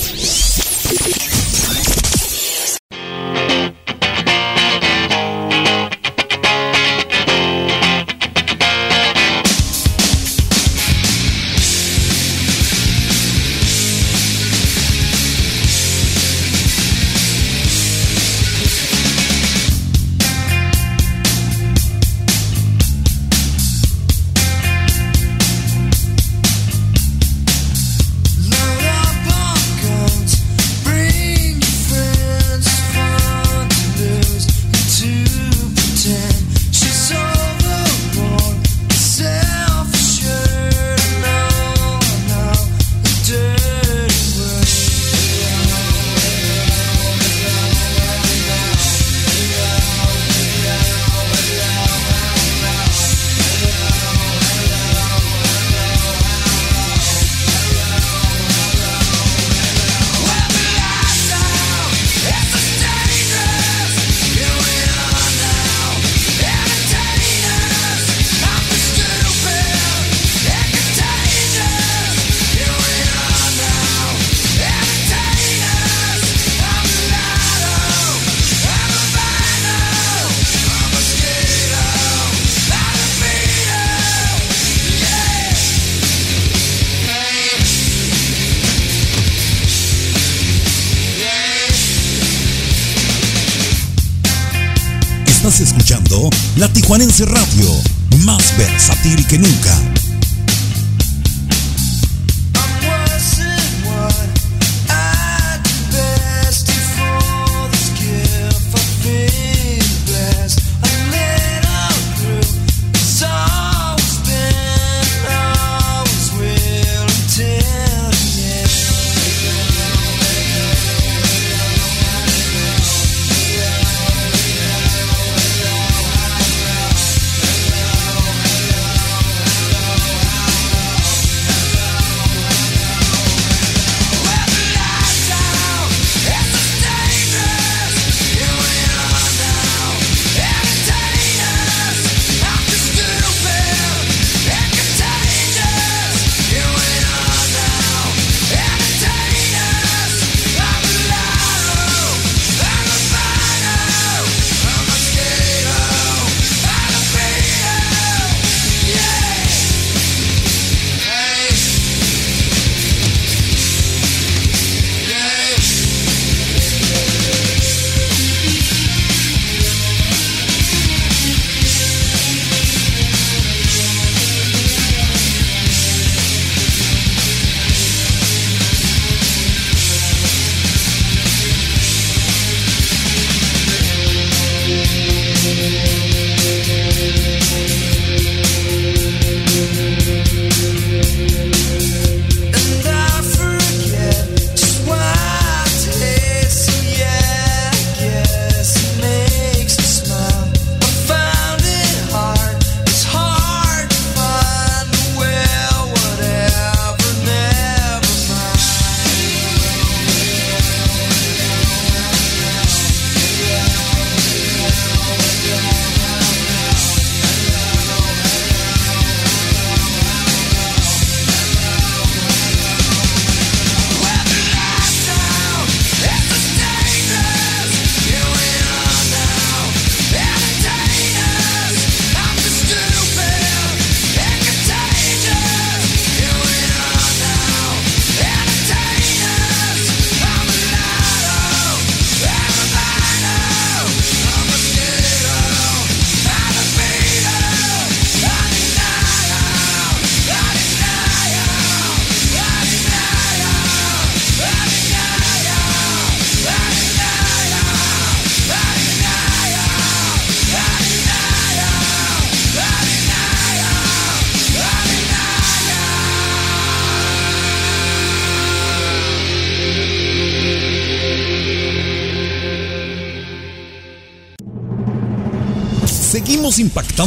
La Tijuanense Radio, más versátil que nunca.